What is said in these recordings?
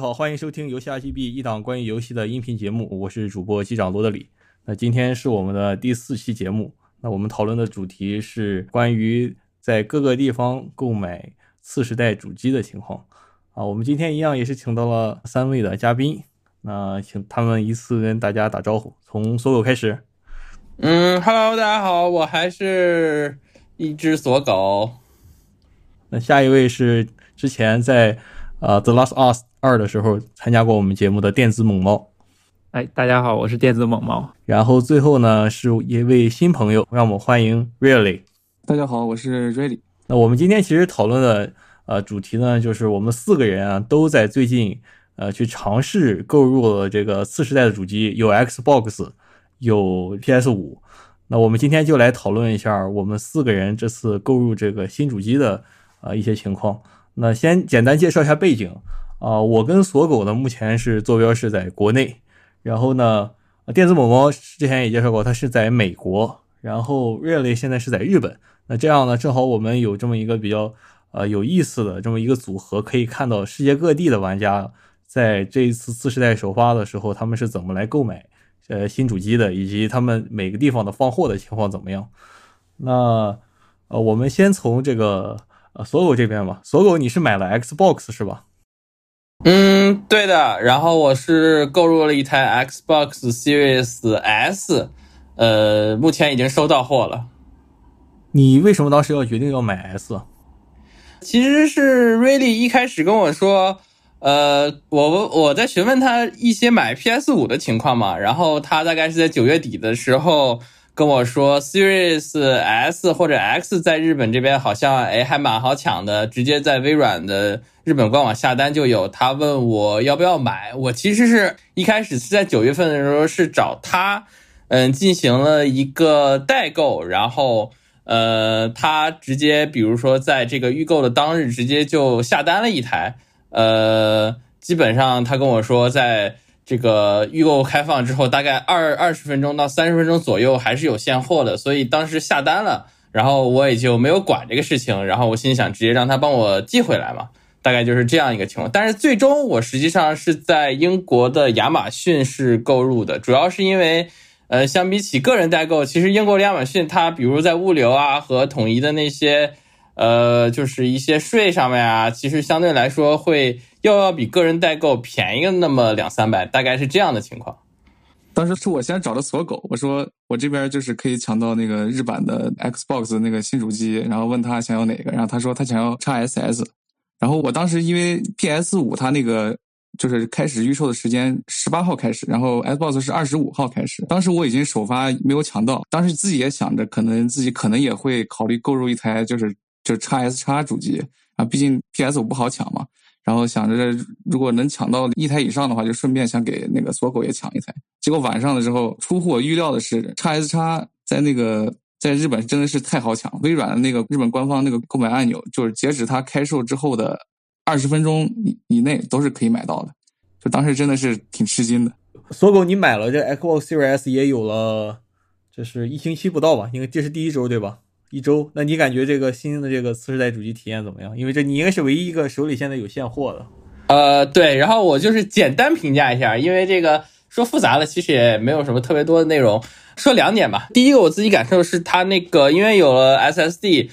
好，欢迎收听游戏 RGB 一档关于游戏的音频节目，我是主播机长罗德里。那今天是我们的第四期节目，那我们讨论的主题是关于在各个地方购买次世代主机的情况。啊，我们今天一样也是请到了三位的嘉宾，那请他们依次跟大家打招呼，从锁狗开始。嗯，Hello，大家好，我还是一只锁狗。那下一位是之前在呃《The Last Us》二的时候参加过我们节目的电子猛猫。哎，大家好，我是电子猛猫。然后最后呢是一位新朋友，让我们欢迎 Really。大家好，我是 Really。那我们今天其实讨论的呃主题呢，就是我们四个人啊都在最近呃去尝试购入了这个次世代的主机，有 Xbox，有 PS 五。那我们今天就来讨论一下我们四个人这次购入这个新主机的呃一些情况。那先简单介绍一下背景啊，我跟锁狗呢目前是坐标是在国内，然后呢，电子某猫之前也介绍过，它是在美国，然后 Really 现在是在日本。那这样呢，正好我们有这么一个比较呃有意思的这么一个组合，可以看到世界各地的玩家在这一次次世代首发的时候，他们是怎么来购买呃新主机的，以及他们每个地方的放货的情况怎么样。那呃，我们先从这个。呃，锁狗这边吧，锁狗你是买了 Xbox 是吧？嗯，对的。然后我是购入了一台 Xbox Series S，呃，目前已经收到货了。你为什么当时要决定要买 S？其实是 Really 一开始跟我说，呃，我我在询问他一些买 PS 五的情况嘛，然后他大概是在九月底的时候。跟我说，Series S 或者 X 在日本这边好像哎还蛮好抢的，直接在微软的日本官网下单就有。他问我要不要买，我其实是一开始是在九月份的时候是找他，嗯，进行了一个代购，然后呃，他直接比如说在这个预购的当日直接就下单了一台，呃，基本上他跟我说在。这个预购开放之后，大概二二十分钟到三十分钟左右还是有现货的，所以当时下单了，然后我也就没有管这个事情，然后我心想直接让他帮我寄回来嘛，大概就是这样一个情况。但是最终我实际上是在英国的亚马逊是购入的，主要是因为，呃，相比起个人代购，其实英国的亚马逊它比如在物流啊和统一的那些，呃，就是一些税上面啊，其实相对来说会。又要比个人代购便宜那么两三百，大概是这样的情况。当时是我先找的锁狗，我说我这边就是可以抢到那个日版的 Xbox 那个新主机，然后问他想要哪个，然后他说他想要 x SS。然后我当时因为 PS 五它那个就是开始预售的时间十八号开始，然后 Xbox 是二十五号开始，当时我已经首发没有抢到，当时自己也想着可能自己可能也会考虑购入一台就是就是 x S 叉主机啊，毕竟 PS 五不好抢嘛。然后想着，如果能抢到一台以上的话，就顺便想给那个锁狗也抢一台。结果晚上的时候，出乎我预料的是，叉 S 叉在那个在日本真的是太好抢。微软的那个日本官方那个购买按钮，就是截止它开售之后的二十分钟以以内都是可以买到的。就当时真的是挺吃惊的。锁狗，你买了这 Xbox Series S 也有了，这是一星期不到吧？因为这是第一周，对吧？一周，那你感觉这个新的这个次世代主机体验怎么样？因为这你应该是唯一一个手里现在有现货的。呃，对，然后我就是简单评价一下，因为这个说复杂了，其实也没有什么特别多的内容。说两点吧，第一个我自己感受是它那个，因为有了 SSD，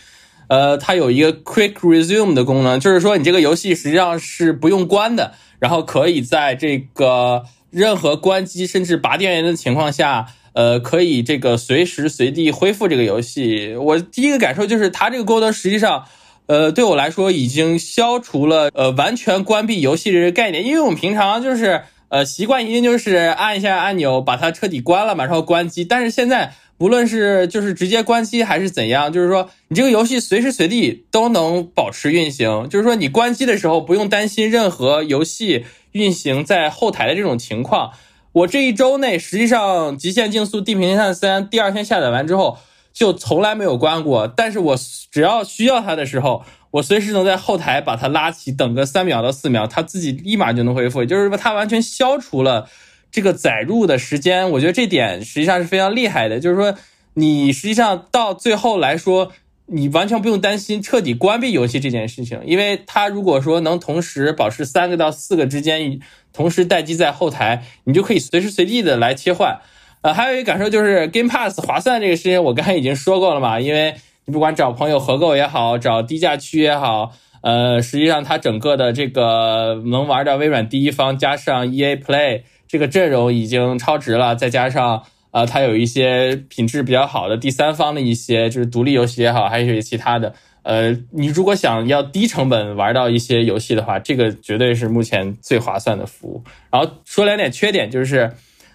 呃，它有一个 Quick Resume 的功能，就是说你这个游戏实际上是不用关的，然后可以在这个任何关机甚至拔电源的情况下。呃，可以这个随时随地恢复这个游戏。我第一个感受就是，它这个功能实际上，呃，对我来说已经消除了呃完全关闭游戏这个概念。因为我们平常就是呃习惯一定就是按一下按钮把它彻底关了嘛，然后关机。但是现在无论是就是直接关机还是怎样，就是说你这个游戏随时随地都能保持运行。就是说你关机的时候不用担心任何游戏运行在后台的这种情况。我这一周内，实际上《极限竞速：地平线三》第二天下载完之后，就从来没有关过。但是我只要需要它的时候，我随时能在后台把它拉起，等个三秒到四秒，它自己立马就能恢复。就是说，它完全消除了这个载入的时间。我觉得这点实际上是非常厉害的。就是说，你实际上到最后来说，你完全不用担心彻底关闭游戏这件事情，因为它如果说能同时保持三个到四个之间同时待机在后台，你就可以随时随地的来切换。呃，还有一个感受就是 Game Pass 划算这个事情，我刚才已经说过了嘛，因为你不管找朋友合购也好，找低价区也好，呃，实际上它整个的这个能玩到微软第一方加上 EA Play 这个阵容已经超值了，再加上。啊，它有一些品质比较好的第三方的一些，就是独立游戏也好，还有一些其他的。呃，你如果想要低成本玩到一些游戏的话，这个绝对是目前最划算的服务。然后说两点缺点，就是，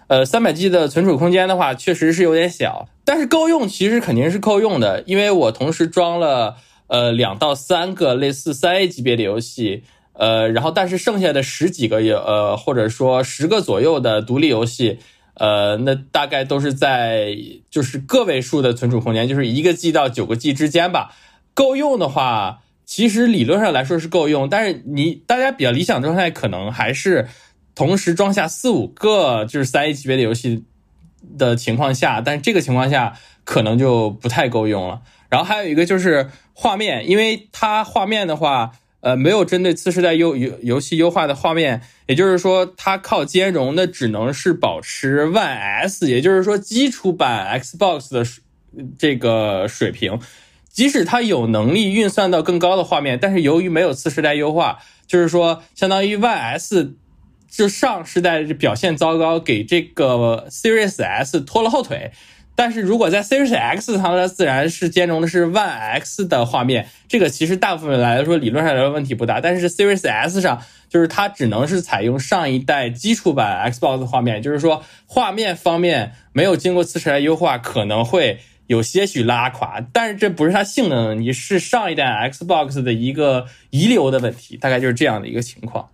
呃，三百 G 的存储空间的话，确实是有点小，但是够用，其实肯定是够用的，因为我同时装了呃两到三个类似三 A 级别的游戏，呃，然后但是剩下的十几个游呃或者说十个左右的独立游戏。呃，那大概都是在就是个位数的存储空间，就是一个 G 到九个 G 之间吧。够用的话，其实理论上来说是够用，但是你大家比较理想状态可能还是同时装下四五个就是三 A 级别的游戏的情况下，但是这个情况下可能就不太够用了。然后还有一个就是画面，因为它画面的话。呃，没有针对次世代优游游戏优化的画面，也就是说，它靠兼容的只能是保持 One S，也就是说基础版 Xbox 的这个水平。即使它有能力运算到更高的画面，但是由于没有次世代优化，就是说，相当于 One S 就上世代表现糟糕，给这个 Series S 拖了后腿。但是如果在 Series X 上，它自然是兼容的是 One X 的画面，这个其实大部分来说理论上来说问题不大。但是 Series S 上，就是它只能是采用上一代基础版 Xbox 画面，就是说画面方面没有经过次世代优化，可能会有些许拉垮。但是这不是它性能问题，是上一代 Xbox 的一个遗留的问题，大概就是这样的一个情况。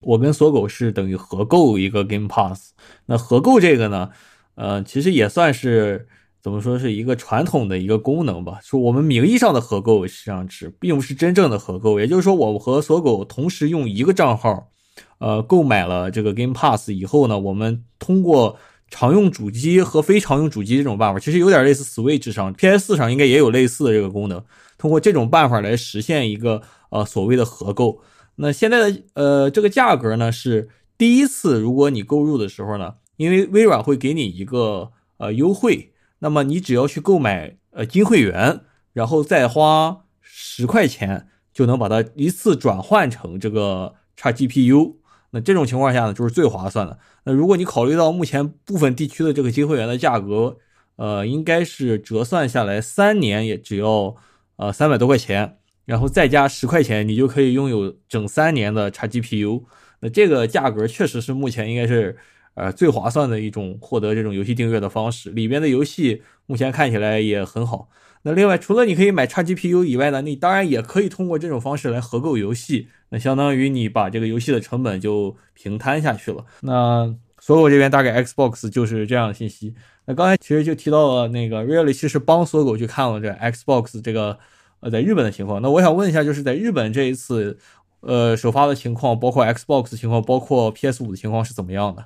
我跟锁狗是等于合购一个 Game Pass，那合购这个呢，呃，其实也算是怎么说是一个传统的一个功能吧。说我们名义上的合购，实际上是并不是真正的合购。也就是说，我和锁狗同时用一个账号，呃，购买了这个 Game Pass 以后呢，我们通过常用主机和非常用主机这种办法，其实有点类似 Switch 上、PS 上应该也有类似的这个功能，通过这种办法来实现一个呃所谓的合购。那现在的呃这个价格呢是第一次，如果你购入的时候呢，因为微软会给你一个呃优惠，那么你只要去购买呃金会员，然后再花十块钱就能把它一次转换成这个 x GPU。那这种情况下呢，就是最划算的。那如果你考虑到目前部分地区的这个金会员的价格，呃，应该是折算下来三年也只要呃三百多块钱。然后再加十块钱，你就可以拥有整三年的 x GPU。那这个价格确实是目前应该是呃最划算的一种获得这种游戏订阅的方式。里边的游戏目前看起来也很好。那另外，除了你可以买 x GPU 以外呢，你当然也可以通过这种方式来合购游戏。那相当于你把这个游戏的成本就平摊下去了。那所有这边大概 Xbox 就是这样的信息。那刚才其实就提到了那个 Really，其实帮搜狗去看了这 Xbox 这个。呃，在日本的情况，那我想问一下，就是在日本这一次，呃，首发的情况，包括 Xbox 情况，包括 PS 五的情况是怎么样的？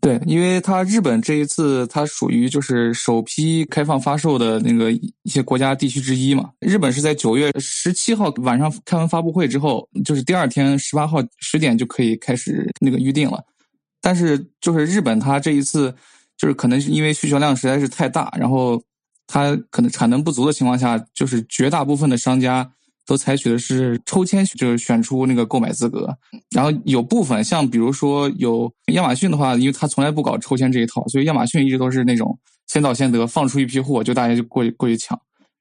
对，因为它日本这一次它属于就是首批开放发售的那个一些国家地区之一嘛。日本是在九月十七号晚上开完发布会之后，就是第二天十八号十点就可以开始那个预定了。但是就是日本它这一次就是可能是因为需求量实在是太大，然后。它可能产能不足的情况下，就是绝大部分的商家都采取的是抽签，就是选出那个购买资格。然后有部分像比如说有亚马逊的话，因为它从来不搞抽签这一套，所以亚马逊一直都是那种先到先得，放出一批货就大家就过去过去抢。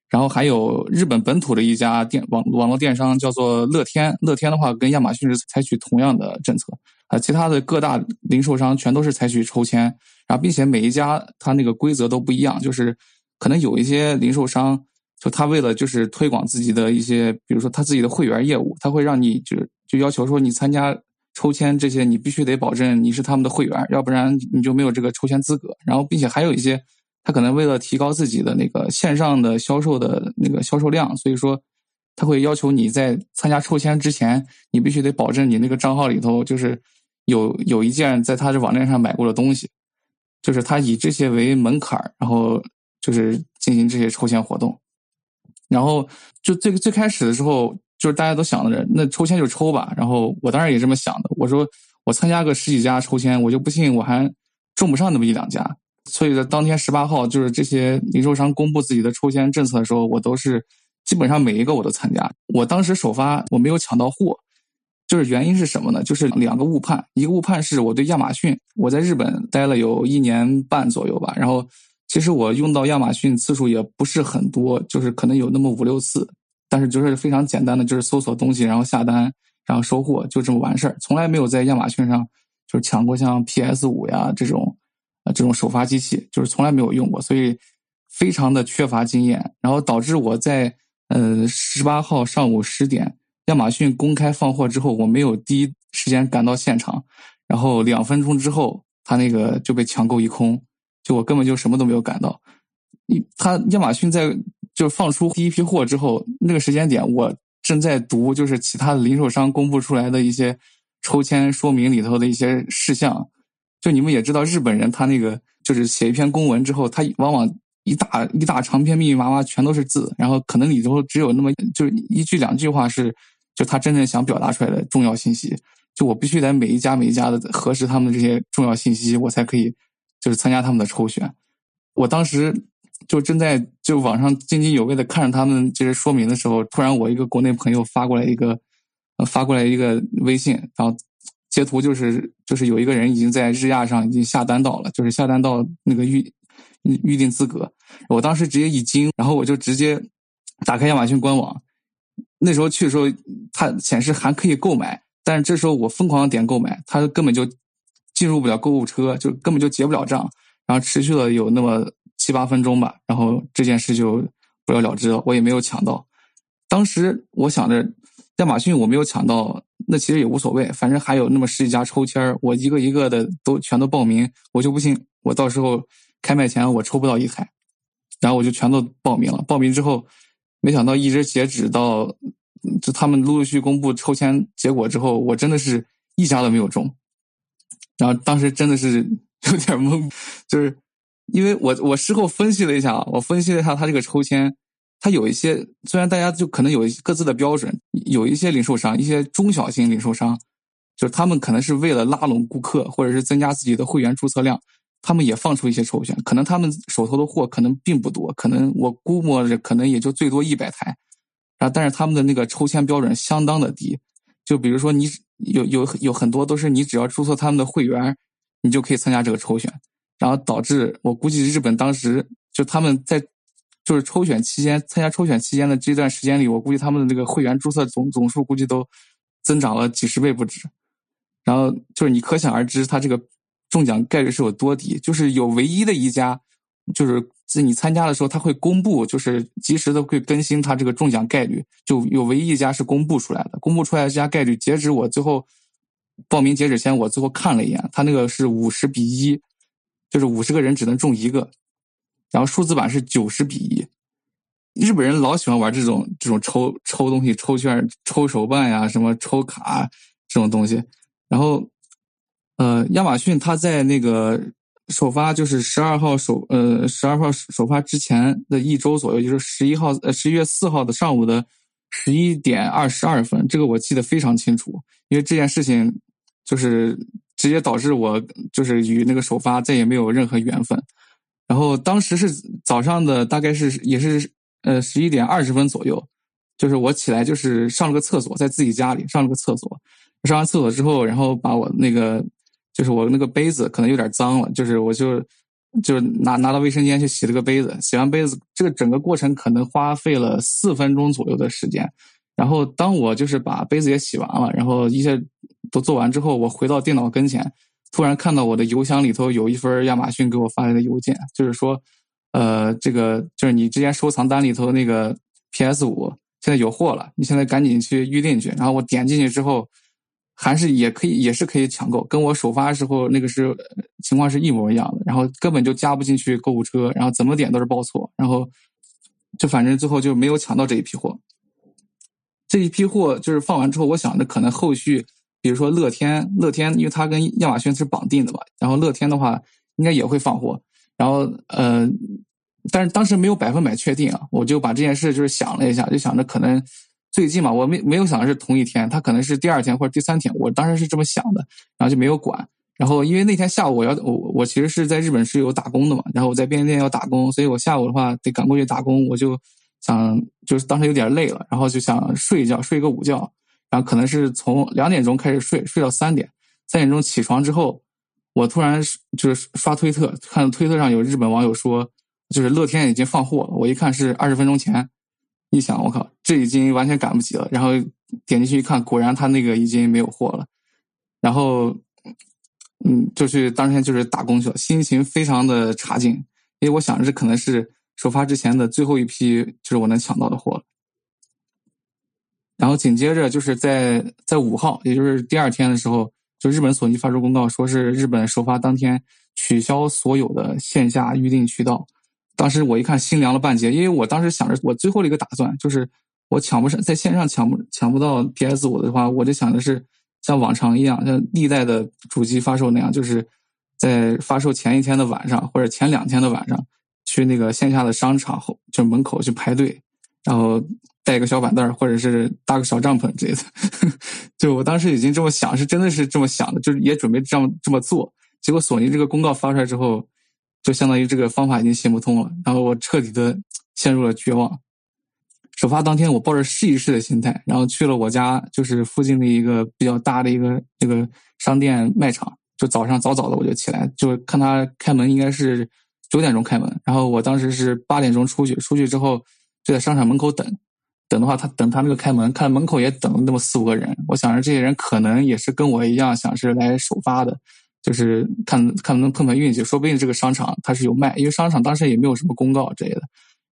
然后还有日本本土的一家电网网络电商叫做乐天，乐天的话跟亚马逊是采取同样的政策啊，其他的各大零售商全都是采取抽签，然后并且每一家它那个规则都不一样，就是。可能有一些零售商，就他为了就是推广自己的一些，比如说他自己的会员业务，他会让你就就要求说你参加抽签这些，你必须得保证你是他们的会员，要不然你就没有这个抽签资格。然后，并且还有一些，他可能为了提高自己的那个线上的销售的那个销售量，所以说他会要求你在参加抽签之前，你必须得保证你那个账号里头就是有有一件在他的网站上买过的东西，就是他以这些为门槛然后。就是进行这些抽签活动。然后就最最开始的时候，就是大家都想着那抽签就抽吧。然后我当然也这么想的，我说我参加个十几家抽签，我就不信我还中不上那么一两家。所以在当天十八号，就是这些零售商公布自己的抽签政策的时候，我都是基本上每一个我都参加。我当时首发我没有抢到货，就是原因是什么呢？就是两个误判，一个误判是我对亚马逊，我在日本待了有一年半左右吧，然后。其实我用到亚马逊次数也不是很多，就是可能有那么五六次，但是就是非常简单的，就是搜索东西，然后下单，然后收货，就这么完事儿。从来没有在亚马逊上就是抢过像 PS 五呀这种，呃这种首发机器，就是从来没有用过，所以非常的缺乏经验。然后导致我在呃十八号上午十点亚马逊公开放货之后，我没有第一时间赶到现场，然后两分钟之后，他那个就被抢购一空。就我根本就什么都没有感到，你他亚马逊在就放出第一批货之后，那个时间点我正在读就是其他的零售商公布出来的一些抽签说明里头的一些事项，就你们也知道日本人他那个就是写一篇公文之后，他往往一大一大长篇密密麻麻全都是字，然后可能里头只有那么就是一句两句话是就他真正想表达出来的重要信息，就我必须得每一家每一家的核实他们这些重要信息，我才可以。就是参加他们的抽选，我当时就正在就网上津津有味的看着他们这些说明的时候，突然我一个国内朋友发过来一个，发过来一个微信，然后截图就是就是有一个人已经在日亚上已经下单到了，就是下单到那个预预定资格，我当时直接一惊，然后我就直接打开亚马逊官网，那时候去的时候它显示还可以购买，但是这时候我疯狂点购买，它根本就。进入不了购物车，就根本就结不了账，然后持续了有那么七八分钟吧，然后这件事就不了了之了。我也没有抢到。当时我想着，亚马逊我没有抢到，那其实也无所谓，反正还有那么十几家抽签我一个一个的都全都报名，我就不信我到时候开卖前我抽不到一台。然后我就全都报名了。报名之后，没想到一直截止到就他们陆陆续公布抽签结果之后，我真的是一家都没有中。然后当时真的是 有点懵，就是因为我我事后分析了一下，我分析了一下他这个抽签，他有一些虽然大家就可能有各自的标准，有一些零售商，一些中小型零售商，就是他们可能是为了拉拢顾客或者是增加自己的会员注册量，他们也放出一些抽选，可能他们手头的货可能并不多，可能我估摸着可能也就最多一百台，然后但是他们的那个抽签标准相当的低，就比如说你。有有有很多都是你只要注册他们的会员，你就可以参加这个抽选，然后导致我估计日本当时就他们在就是抽选期间参加抽选期间的这段时间里，我估计他们的那个会员注册总总数估计都增长了几十倍不止，然后就是你可想而知，他这个中奖概率是有多低，就是有唯一的一家。就是在你参加的时候，他会公布，就是及时的会更新他这个中奖概率。就有唯一一家是公布出来的，公布出来的这家概率，截止我最后报名截止前，我最后看了一眼，他那个是五十比一，就是五十个人只能中一个，然后数字版是九十比一。日本人老喜欢玩这种这种抽抽东西、抽券、抽手办呀，什么抽卡这种东西。然后，呃，亚马逊它在那个。首发就是十二号首呃十二号首发之前的一周左右，就是十一号呃十一月四号的上午的十一点二十二分，这个我记得非常清楚，因为这件事情就是直接导致我就是与那个首发再也没有任何缘分。然后当时是早上的大概是也是呃十一点二十分左右，就是我起来就是上了个厕所，在自己家里上了个厕所，上完厕所之后，然后把我那个。就是我那个杯子可能有点脏了，就是我就就拿拿到卫生间去洗了个杯子，洗完杯子，这个整个过程可能花费了四分钟左右的时间。然后当我就是把杯子也洗完了，然后一切都做完之后，我回到电脑跟前，突然看到我的邮箱里头有一份亚马逊给我发来的邮件，就是说，呃，这个就是你之前收藏单里头那个 PS 五现在有货了，你现在赶紧去预定去。然后我点进去之后。还是也可以，也是可以抢购，跟我首发时候那个是情况是一模一样的。然后根本就加不进去购物车，然后怎么点都是报错，然后就反正最后就没有抢到这一批货。这一批货就是放完之后，我想着可能后续，比如说乐天，乐天因为它跟亚马逊是绑定的嘛，然后乐天的话应该也会放货。然后呃，但是当时没有百分百确定啊，我就把这件事就是想了一下，就想着可能最近嘛，我没没有想的是同一天，他可能是第二天或者第三天，我当时是这么想的，然后就没有管。然后因为那天下午我要我我其实是在日本是有打工的嘛，然后我在便利店要打工，所以我下午的话得赶过去打工，我就想就是当时有点累了，然后就想睡一觉，睡个午觉，然后可能是从两点钟开始睡，睡到三点，三点钟起床之后，我突然就是刷推特，看推特上有日本网友说，就是乐天已经放货了，我一看是二十分钟前，一想我靠，这已经完全赶不及了，然后点进去一看，果然他那个已经没有货了，然后。嗯，就去当天就是打工去了，心情非常的差劲，因为我想着这可能是首发之前的最后一批，就是我能抢到的货了。然后紧接着就是在在五号，也就是第二天的时候，就日本索尼发出公告，说是日本首发当天取消所有的线下预定渠道。当时我一看，心凉了半截，因为我当时想着我最后的一个打算就是我抢不上，在线上抢不抢不到 PS 五的话，我就想的是。像往常一样，像历代的主机发售那样，就是在发售前一天的晚上或者前两天的晚上，去那个线下的商场后就门口去排队，然后带个小板凳或者是搭个小帐篷之类的。就我当时已经这么想，是真的是这么想的，就是也准备这样这么做。结果索尼这个公告发出来之后，就相当于这个方法已经行不通了，然后我彻底的陷入了绝望。首发当天，我抱着试一试的心态，然后去了我家，就是附近的一个比较大的一个这个商店卖场。就早上早早的我就起来，就看他开门，应该是九点钟开门。然后我当时是八点钟出去，出去之后就在商场门口等。等的话，他等他那个开门，看门口也等了那么四五个人。我想着这些人可能也是跟我一样，想是来首发的，就是看看能碰碰运气，说不定这个商场它是有卖，因为商场当时也没有什么公告之类的。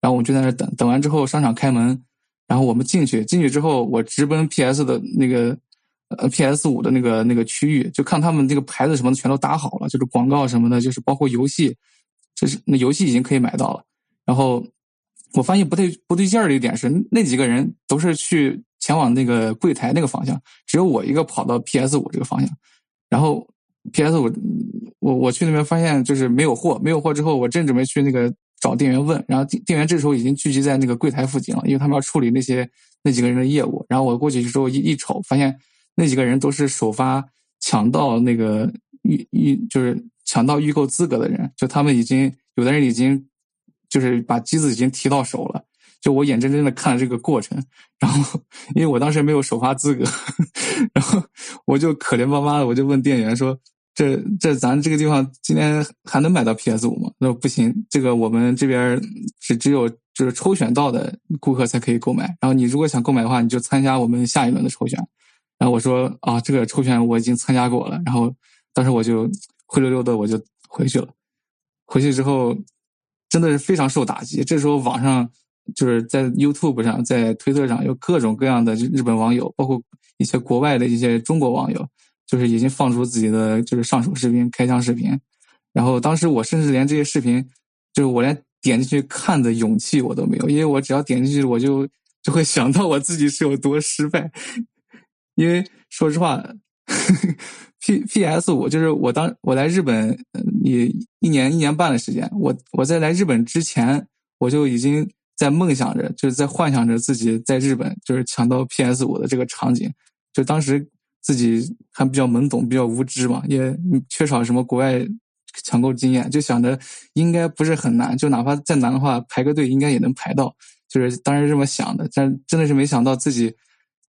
然后我们就在那等，等完之后商场开门，然后我们进去，进去之后我直奔 PS 的那个呃 PS 五的那个那个区域，就看他们这个牌子什么的全都打好了，就是广告什么的，就是包括游戏，就是那游戏已经可以买到了。然后我发现不对不对劲儿的一点是，那几个人都是去前往那个柜台那个方向，只有我一个跑到 PS 五这个方向。然后 PS 我我我去那边发现就是没有货，没有货之后，我正准备去那个。找店员问，然后店店员这时候已经聚集在那个柜台附近了，因为他们要处理那些那几个人的业务。然后我过去之后一一瞅，发现那几个人都是首发抢到那个预预就是抢到预购资格的人，就他们已经有的人已经就是把机子已经提到手了，就我眼睁睁的看了这个过程。然后因为我当时没有首发资格，然后我就可怜巴巴的，我就问店员说。这这咱这个地方今天还能买到 PS 五吗？那不行，这个我们这边只只有就是抽选到的顾客才可以购买。然后你如果想购买的话，你就参加我们下一轮的抽选。然后我说啊，这个抽选我已经参加过了。然后当时我就灰溜溜的我就回去了。回去之后真的是非常受打击。这时候网上就是在 YouTube 上，在推特上有各种各样的日本网友，包括一些国外的一些中国网友。就是已经放出自己的就是上手视频、开箱视频，然后当时我甚至连这些视频，就是我连点进去看的勇气我都没有，因为我只要点进去，我就就会想到我自己是有多失败。因为说实话，P P S 五就是我当我来日本也一年一年半的时间，我我在来日本之前，我就已经在梦想着，就是在幻想着自己在日本就是抢到 P S 五的这个场景，就当时。自己还比较懵懂，比较无知嘛，也缺少什么国外抢购经验，就想着应该不是很难，就哪怕再难的话，排个队应该也能排到。就是当时这么想的，但真的是没想到自己，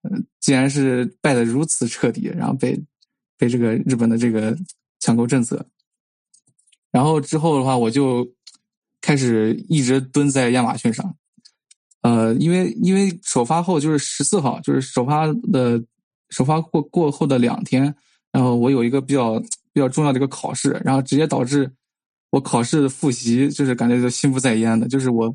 嗯，竟然是败得如此彻底，然后被被这个日本的这个抢购政策。然后之后的话，我就开始一直蹲在亚马逊上，呃，因为因为首发后就是十四号，就是首发的。首发过过后的两天，然后我有一个比较比较重要的一个考试，然后直接导致我考试复习就是感觉就心不在焉的，就是我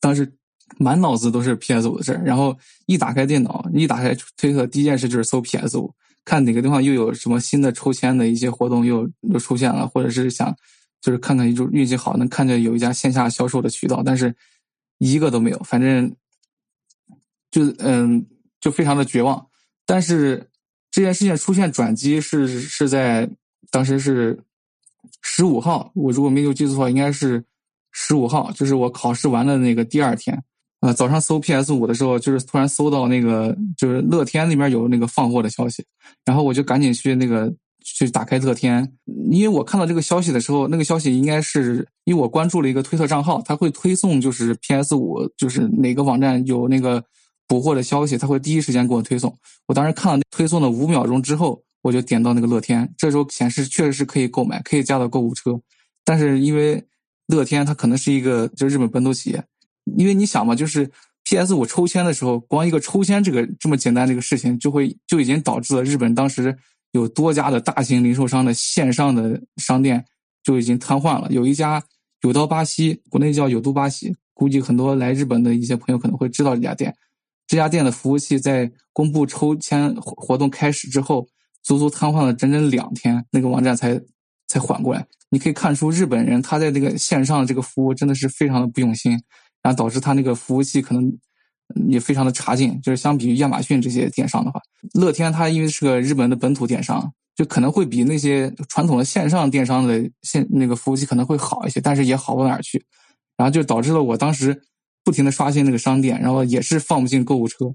当时满脑子都是 PS 五的事儿，然后一打开电脑，一打开推特，第一件事就是搜 PS 五，看哪个地方又有什么新的抽签的一些活动又又出现了，或者是想就是看看就运气好能看见有一家线下销售的渠道，但是一个都没有，反正就嗯就非常的绝望。但是这件事情出现转机是是在当时是十五号，我如果没有记错的话，应该是十五号，就是我考试完的那个第二天，呃，早上搜 PS 五的时候，就是突然搜到那个就是乐天那边有那个放货的消息，然后我就赶紧去那个去打开乐天，因为我看到这个消息的时候，那个消息应该是因为我关注了一个推特账号，他会推送就是 PS 五就是哪个网站有那个补货的消息，他会第一时间给我推送。我当时看了推送的五秒钟之后，我就点到那个乐天，这时候显示确实是可以购买，可以加到购物车，但是因为乐天它可能是一个就日本本土企业，因为你想嘛，就是 PS 五抽签的时候，光一个抽签这个这么简单的一个事情，就会就已经导致了日本当时有多家的大型零售商的线上的商店就已经瘫痪了。有一家有刀巴西，国内叫有都巴西，估计很多来日本的一些朋友可能会知道这家店。这家店的服务器在公布抽签活动开始之后，足足瘫痪了整整两天，那个网站才才缓过来。你可以看出日本人他在这个线上这个服务真的是非常的不用心，然后导致他那个服务器可能也非常的差劲。就是相比于亚马逊这些电商的话，乐天它因为是个日本的本土电商，就可能会比那些传统的线上电商的线那个服务器可能会好一些，但是也好不到哪儿去。然后就导致了我当时不停的刷新那个商店，然后也是放不进购物车，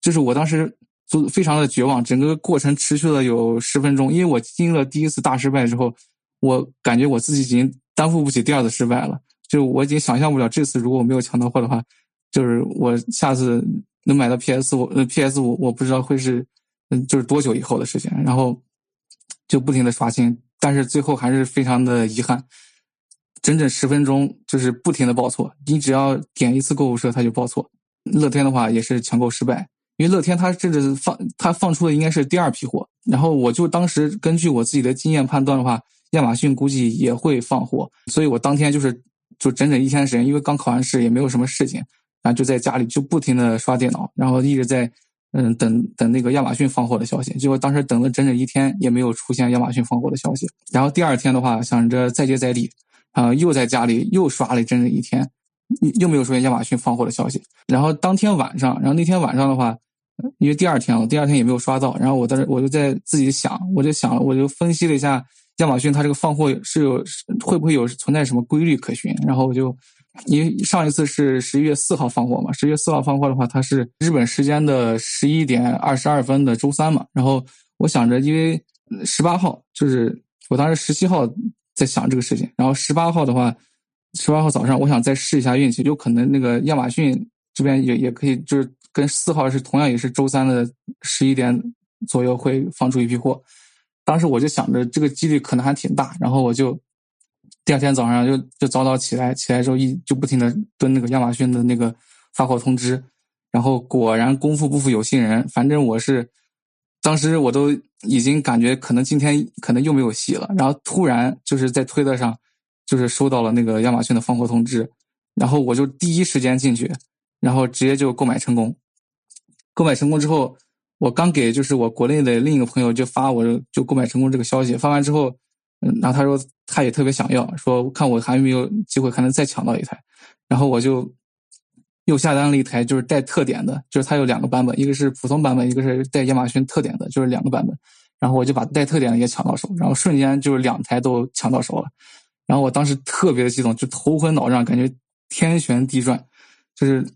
就是我当时就非常的绝望。整个过程持续了有十分钟，因为我经历了第一次大失败之后。我感觉我自己已经担负不起第二次失败了，就我已经想象不了这次如果我没有抢到货的话，就是我下次能买到 PS 五，呃 PS 五我不知道会是，嗯就是多久以后的事情。然后就不停的刷新，但是最后还是非常的遗憾，整整十分钟就是不停的报错，你只要点一次购物车它就报错。乐天的话也是抢购失败，因为乐天它这是放它放出的应该是第二批货，然后我就当时根据我自己的经验判断的话。亚马逊估计也会放货，所以我当天就是就整整一天时间，因为刚考完试也没有什么事情，然后就在家里就不停的刷电脑，然后一直在嗯等等那个亚马逊放货的消息。结果当时等了整整一天也没有出现亚马逊放货的消息。然后第二天的话，想着再接再厉，啊，又在家里又刷了整整一天，又没有出现亚马逊放货的消息。然后当天晚上，然后那天晚上的话，因为第二天我第二天也没有刷到，然后我当时我就在自己想，我就想了我就分析了一下。亚马逊它这个放货是有会不会有存在什么规律可循？然后我就因为上一次是十一月四号放货嘛，十一月四号放货的话，它是日本时间的十一点二十二分的周三嘛。然后我想着，因为十八号就是我当时十七号在想这个事情，然后十八号的话，十八号早上我想再试一下运气，有可能那个亚马逊这边也也可以，就是跟四号是同样也是周三的十一点左右会放出一批货。当时我就想着这个几率可能还挺大，然后我就第二天早上就就早早起来，起来之后一就不停的蹲那个亚马逊的那个发货通知，然后果然功夫不负有心人，反正我是当时我都已经感觉可能今天可能又没有戏了，然后突然就是在推特上就是收到了那个亚马逊的放货通知，然后我就第一时间进去，然后直接就购买成功，购买成功之后。我刚给就是我国内的另一个朋友就发我就购买成功这个消息，发完之后，嗯，然后他说他也特别想要，说看我还有没有机会还能再抢到一台，然后我就又下单了一台就是带特点的，就是它有两个版本，一个是普通版本，一个是带亚马逊特点的，就是两个版本，然后我就把带特点的也抢到手，然后瞬间就是两台都抢到手了，然后我当时特别的激动，就头昏脑胀，感觉天旋地转，就是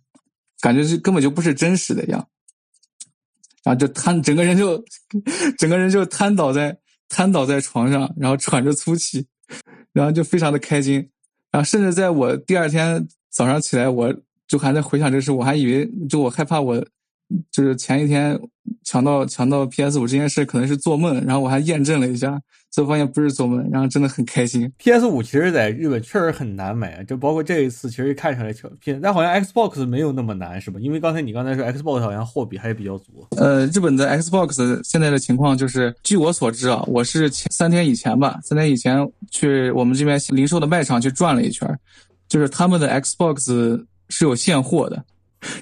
感觉是根本就不是真实的一样。然后就瘫，整个人就，整个人就瘫倒在瘫倒在床上，然后喘着粗气，然后就非常的开心，然后甚至在我第二天早上起来，我就还在回想这事，我还以为就我害怕我就是前一天抢到抢到 PS 五这件事可能是做梦，然后我还验证了一下。就发现不是做梦，然后真的很开心。PS 五其实在日本确实很难买，就包括这一次，其实看起来挺偏，但好像 Xbox 没有那么难，是吧？因为刚才你刚才说 Xbox 好像货比还是比较足。呃，日本的 Xbox 现在的情况就是，据我所知啊，我是前三天以前吧，三天以前去我们这边零售的卖场去转了一圈，就是他们的 Xbox 是有现货的，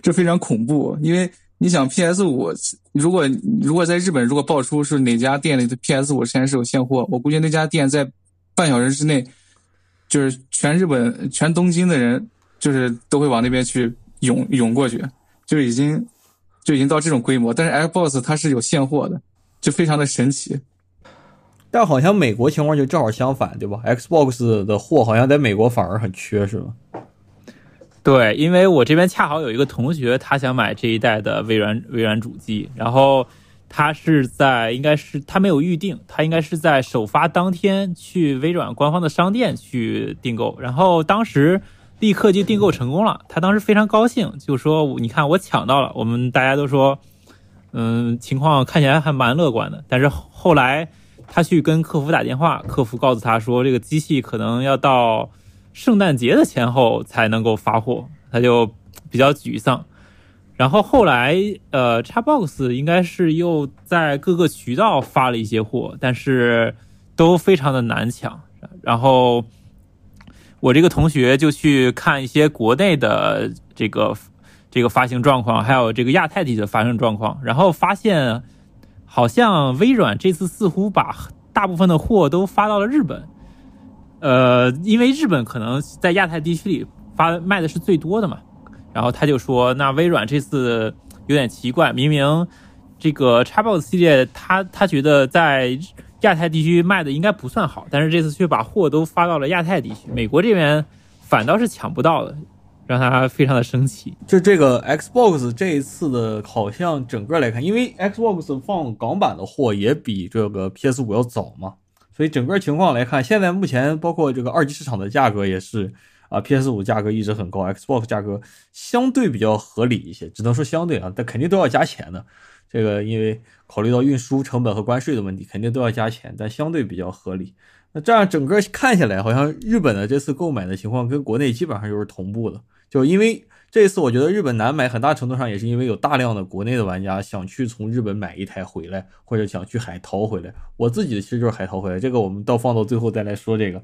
这非常恐怖，因为。你想 PS 五，如果如果在日本如果爆出是哪家店里的 PS 五现在是有现货，我估计那家店在半小时之内，就是全日本全东京的人就是都会往那边去涌涌过去，就已经就已经到这种规模。但是 Xbox 它是有现货的，就非常的神奇。但好像美国情况就正好相反，对吧？Xbox 的货好像在美国反而很缺，是吧？对，因为我这边恰好有一个同学，他想买这一代的微软微软主机，然后他是在应该是他没有预定，他应该是在首发当天去微软官方的商店去订购，然后当时立刻就订购成功了，他当时非常高兴，就说你看我抢到了，我们大家都说，嗯，情况看起来还蛮乐观的，但是后来他去跟客服打电话，客服告诉他说这个机器可能要到。圣诞节的前后才能够发货，他就比较沮丧。然后后来，呃，Xbox 应该是又在各个渠道发了一些货，但是都非常的难抢。然后我这个同学就去看一些国内的这个这个发行状况，还有这个亚太地区的发行状况，然后发现好像微软这次似乎把大部分的货都发到了日本。呃，因为日本可能在亚太地区里发卖的是最多的嘛，然后他就说，那微软这次有点奇怪，明明这个 Xbox 系列，他他觉得在亚太地区卖的应该不算好，但是这次却把货都发到了亚太地区，美国这边反倒是抢不到的，让他非常的生气。就这个 Xbox 这一次的，好像整个来看，因为 Xbox 放港版的货也比这个 PS 五要早嘛。所以整个情况来看，现在目前包括这个二级市场的价格也是啊，PS 五价格一直很高，Xbox 价格相对比较合理一些，只能说相对啊，但肯定都要加钱的。这个因为考虑到运输成本和关税的问题，肯定都要加钱，但相对比较合理。那这样整个看下来，好像日本的这次购买的情况跟国内基本上就是同步的，就因为。这次我觉得日本难买，很大程度上也是因为有大量的国内的玩家想去从日本买一台回来，或者想去海淘回来。我自己的其实就是海淘回来，这个我们到放到最后再来说这个。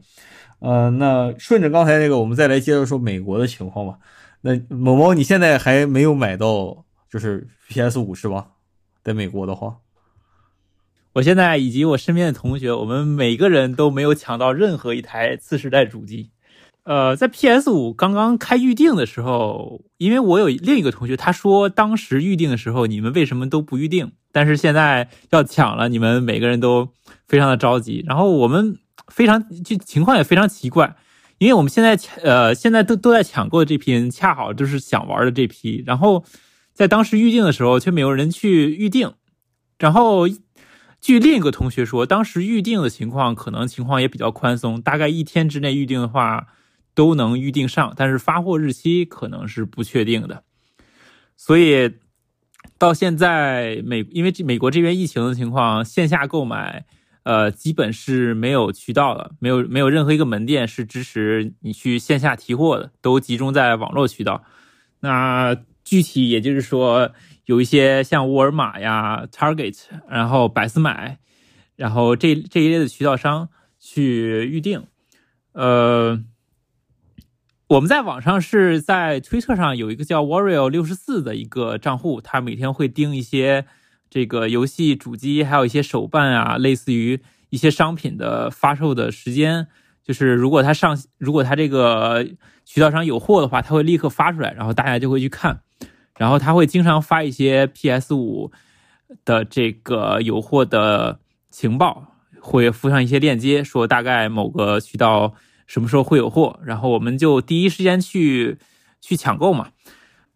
呃，那顺着刚才那个，我们再来接着说美国的情况吧。那某某，你现在还没有买到就是 PS 五是吧？在美国的话，我现在以及我身边的同学，我们每个人都没有抢到任何一台次世代主机。呃，在 PS 五刚刚开预定的时候，因为我有另一个同学，他说当时预定的时候，你们为什么都不预定？但是现在要抢了，你们每个人都非常的着急。然后我们非常就情况也非常奇怪，因为我们现在呃现在都都在抢购这批人，恰好就是想玩的这批。然后在当时预定的时候，却没有人去预定。然后据另一个同学说，当时预定的情况可能情况也比较宽松，大概一天之内预定的话。都能预定上，但是发货日期可能是不确定的，所以到现在美因为这美国这边疫情的情况，线下购买呃基本是没有渠道了，没有没有任何一个门店是支持你去线下提货的，都集中在网络渠道。那具体也就是说，有一些像沃尔玛呀、Target，然后百思买，然后这这一类的渠道商去预定，呃。我们在网上是在推特上有一个叫 Warrio 六十四的一个账户，他每天会盯一些这个游戏主机，还有一些手办啊，类似于一些商品的发售的时间。就是如果他上，如果他这个渠道上有货的话，他会立刻发出来，然后大家就会去看。然后他会经常发一些 PS 五的这个有货的情报，会附上一些链接，说大概某个渠道。什么时候会有货？然后我们就第一时间去去抢购嘛。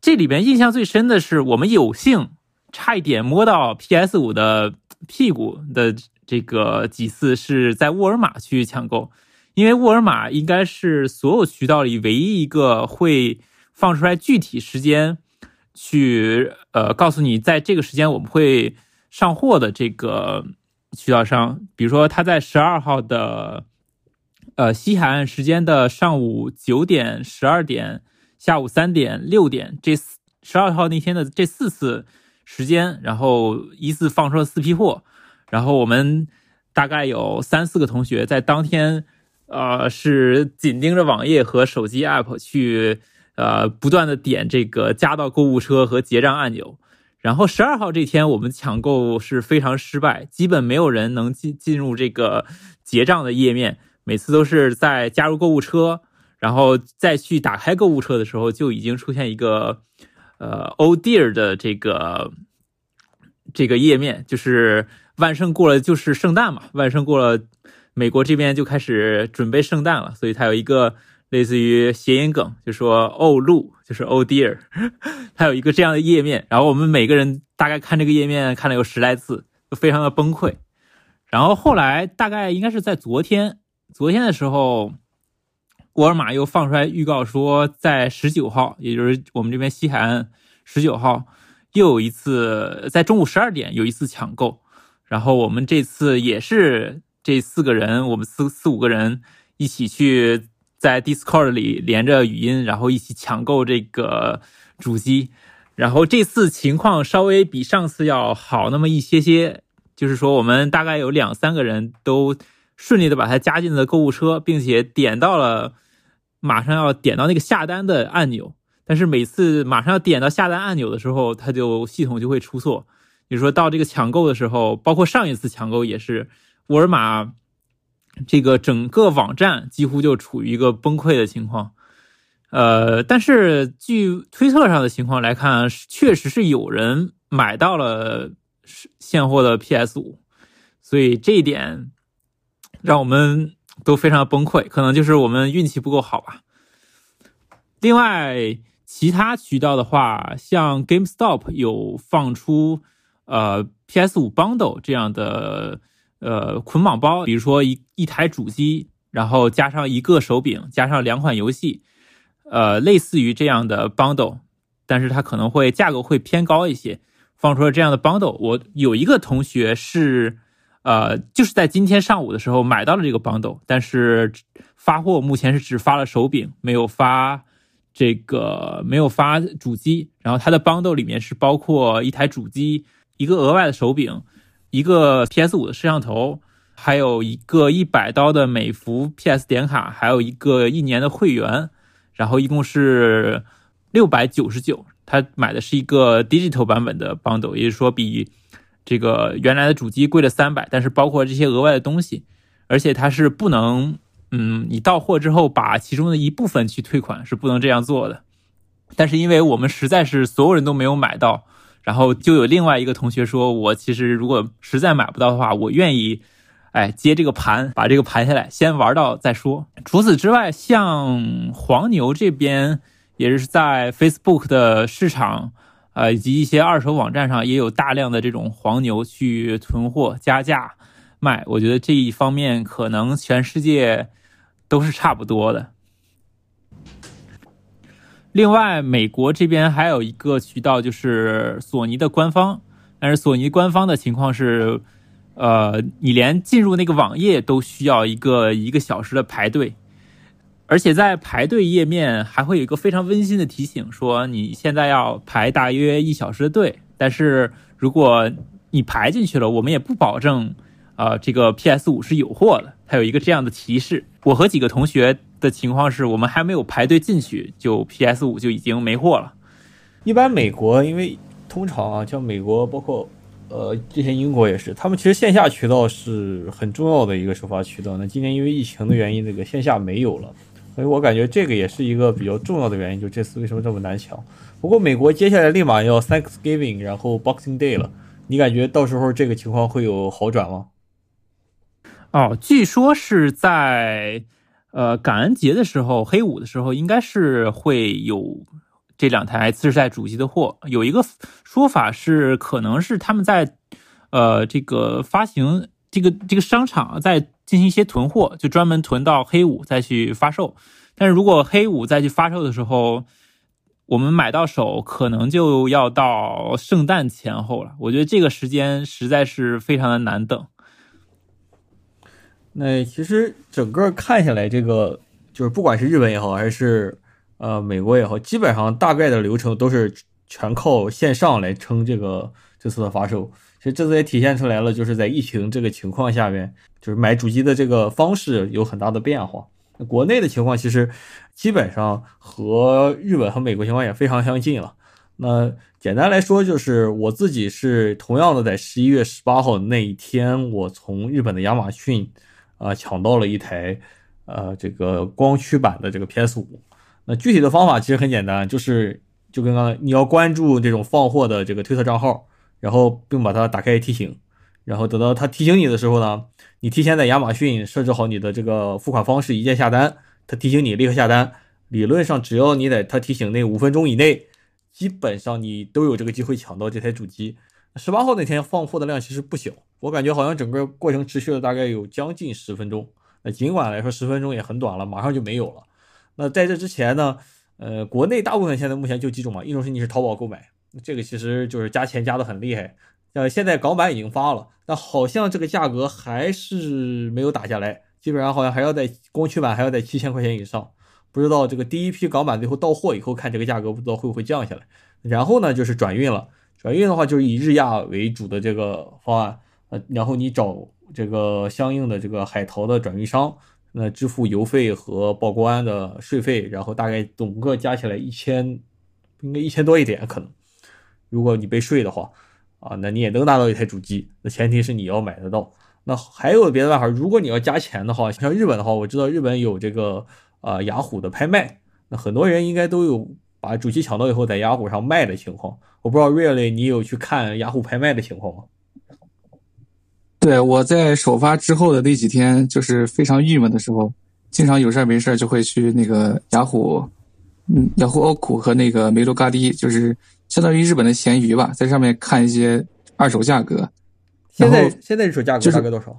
这里边印象最深的是，我们有幸差一点摸到 PS 五的屁股的这个几次是在沃尔玛去抢购，因为沃尔玛应该是所有渠道里唯一一个会放出来具体时间去呃告诉你在这个时间我们会上货的这个渠道商。比如说他在十二号的。呃，西海岸时间的上午九点、十二点、下午三点、六点，这四十二号那天的这四次时间，然后依次放出了四批货，然后我们大概有三四个同学在当天，呃，是紧盯着网页和手机 app 去，呃，不断的点这个加到购物车和结账按钮，然后十二号这天我们抢购是非常失败，基本没有人能进进入这个结账的页面。每次都是在加入购物车，然后再去打开购物车的时候，就已经出现一个呃 “Oh dear” 的这个这个页面，就是万圣过了就是圣诞嘛，万圣过了，美国这边就开始准备圣诞了，所以它有一个类似于谐音梗，就说 “Oh 路”就是 “Oh dear”，它有一个这样的页面，然后我们每个人大概看这个页面看了有十来次，就非常的崩溃。然后后来大概应该是在昨天，昨天的时候，沃尔玛又放出来预告说，在十九号，也就是我们这边西海岸十九号，又有一次在中午十二点有一次抢购。然后我们这次也是这四个人，我们四四五个人一起去在 Discord 里连着语音，然后一起抢购这个主机。然后这次情况稍微比上次要好那么一些些。就是说，我们大概有两三个人都顺利的把它加进了购物车，并且点到了马上要点到那个下单的按钮。但是每次马上要点到下单按钮的时候，它就系统就会出错。比如说到这个抢购的时候，包括上一次抢购也是，沃尔玛这个整个网站几乎就处于一个崩溃的情况。呃，但是据推特上的情况来看，确实是有人买到了。现货的 PS 五，所以这一点让我们都非常崩溃，可能就是我们运气不够好吧。另外，其他渠道的话，像 GameStop 有放出呃 PS 五 Bundle 这样的呃捆绑包，比如说一一台主机，然后加上一个手柄，加上两款游戏，呃，类似于这样的 Bundle，但是它可能会价格会偏高一些。放出了这样的 bundle，我有一个同学是，呃，就是在今天上午的时候买到了这个 bundle，但是发货目前是只发了手柄，没有发这个没有发主机。然后它的 bundle 里面是包括一台主机、一个额外的手柄、一个 PS 五的摄像头，还有一个一百刀的美服 PS 点卡，还有一个一年的会员，然后一共是六百九十九。他买的是一个 digital 版本的 bundle，也就是说比这个原来的主机贵了三百，但是包括这些额外的东西，而且它是不能，嗯，你到货之后把其中的一部分去退款是不能这样做的。但是因为我们实在是所有人都没有买到，然后就有另外一个同学说，我其实如果实在买不到的话，我愿意，哎，接这个盘，把这个盘下来，先玩到再说。除此之外，像黄牛这边。也是在 Facebook 的市场，呃，以及一些二手网站上，也有大量的这种黄牛去囤货加价卖。我觉得这一方面可能全世界都是差不多的。另外，美国这边还有一个渠道，就是索尼的官方，但是索尼官方的情况是，呃，你连进入那个网页都需要一个一个小时的排队。而且在排队页面还会有一个非常温馨的提醒，说你现在要排大约一小时的队。但是如果你排进去了，我们也不保证，呃，这个 PS 五是有货的。它有一个这样的提示。我和几个同学的情况是，我们还没有排队进去，就 PS 五就已经没货了。一般美国，因为通常啊，像美国，包括呃之前英国也是，他们其实线下渠道是很重要的一个首发渠道。那今年因为疫情的原因，那个线下没有了。所以我感觉这个也是一个比较重要的原因，就这次为什么这么难抢。不过美国接下来立马要 Thanksgiving，然后 Boxing Day 了，你感觉到时候这个情况会有好转吗？哦，据说是在呃感恩节的时候，黑五的时候，应该是会有这两台次世代主机的货。有一个说法是，可能是他们在呃这个发行这个这个商场在。进行一些囤货，就专门囤到黑五再去发售。但是如果黑五再去发售的时候，我们买到手可能就要到圣诞前后了。我觉得这个时间实在是非常的难等。那其实整个看下来，这个就是不管是日本也好，还是呃美国也好，基本上大概的流程都是全靠线上来撑这个这次的发售。其实这次也体现出来了，就是在疫情这个情况下面。就是买主机的这个方式有很大的变化。国内的情况其实基本上和日本和美国情况也非常相近了。那简单来说，就是我自己是同样的，在十一月十八号那一天，我从日本的亚马逊啊抢到了一台呃这个光驱版的这个 PS 五。那具体的方法其实很简单，就是就跟刚才你要关注这种放货的这个推特账号，然后并把它打开提醒，然后等到它提醒你的时候呢，你提前在亚马逊设置好你的这个付款方式，一键下单，它提醒你立刻下单。理论上，只要你在它提醒那五分钟以内，基本上你都有这个机会抢到这台主机。十八号那天放货的量其实不小，我感觉好像整个过程持续了大概有将近十分钟。那尽管来说十分钟也很短了，马上就没有了。那在这之前呢，呃，国内大部分现在目前就几种嘛，一种是你是淘宝购买，这个其实就是加钱加的很厉害。呃，现在港版已经发了，但好像这个价格还是没有打下来，基本上好像还要在光驱版还要在七千块钱以上。不知道这个第一批港版最后到货以后，看这个价格不知道会不会降下来。然后呢，就是转运了。转运的话，就是以日亚为主的这个方案，呃，然后你找这个相应的这个海淘的转运商，那支付邮费和报关的税费，然后大概总个加起来一千，应该一千多一点可能。如果你被税的话，啊，那你也能拿到一台主机。那前提是你要买得到。那还有别的办法，如果你要加钱的话，像日本的话，我知道日本有这个。啊，雅虎的拍卖，那很多人应该都有把主机抢到以后在雅虎上卖的情况。我不知道 Really 你有去看雅虎拍卖的情况吗？对，我在首发之后的那几天，就是非常郁闷的时候，经常有事没事就会去那个雅虎，嗯，雅虎奥酷和那个梅洛嘎迪，就是相当于日本的闲鱼吧，在上面看一些二手价格。现在现在二手价格大概多少？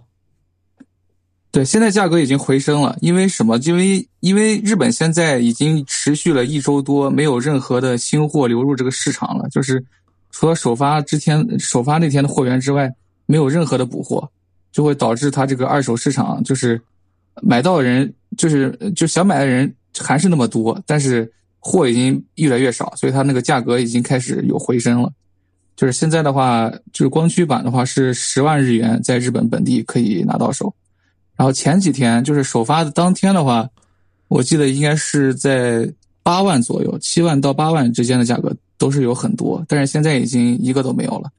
对，现在价格已经回升了，因为什么？因为因为日本现在已经持续了一周多，没有任何的新货流入这个市场了，就是除了首发之前首发那天的货源之外，没有任何的补货，就会导致它这个二手市场就是买到人就是就想买的人还是那么多，但是货已经越来越少，所以它那个价格已经开始有回升了。就是现在的话，就是光驱版的话是十万日元，在日本本地可以拿到手。然后前几天就是首发的当天的话，我记得应该是在八万左右，七万到八万之间的价格都是有很多，但是现在已经一个都没有了。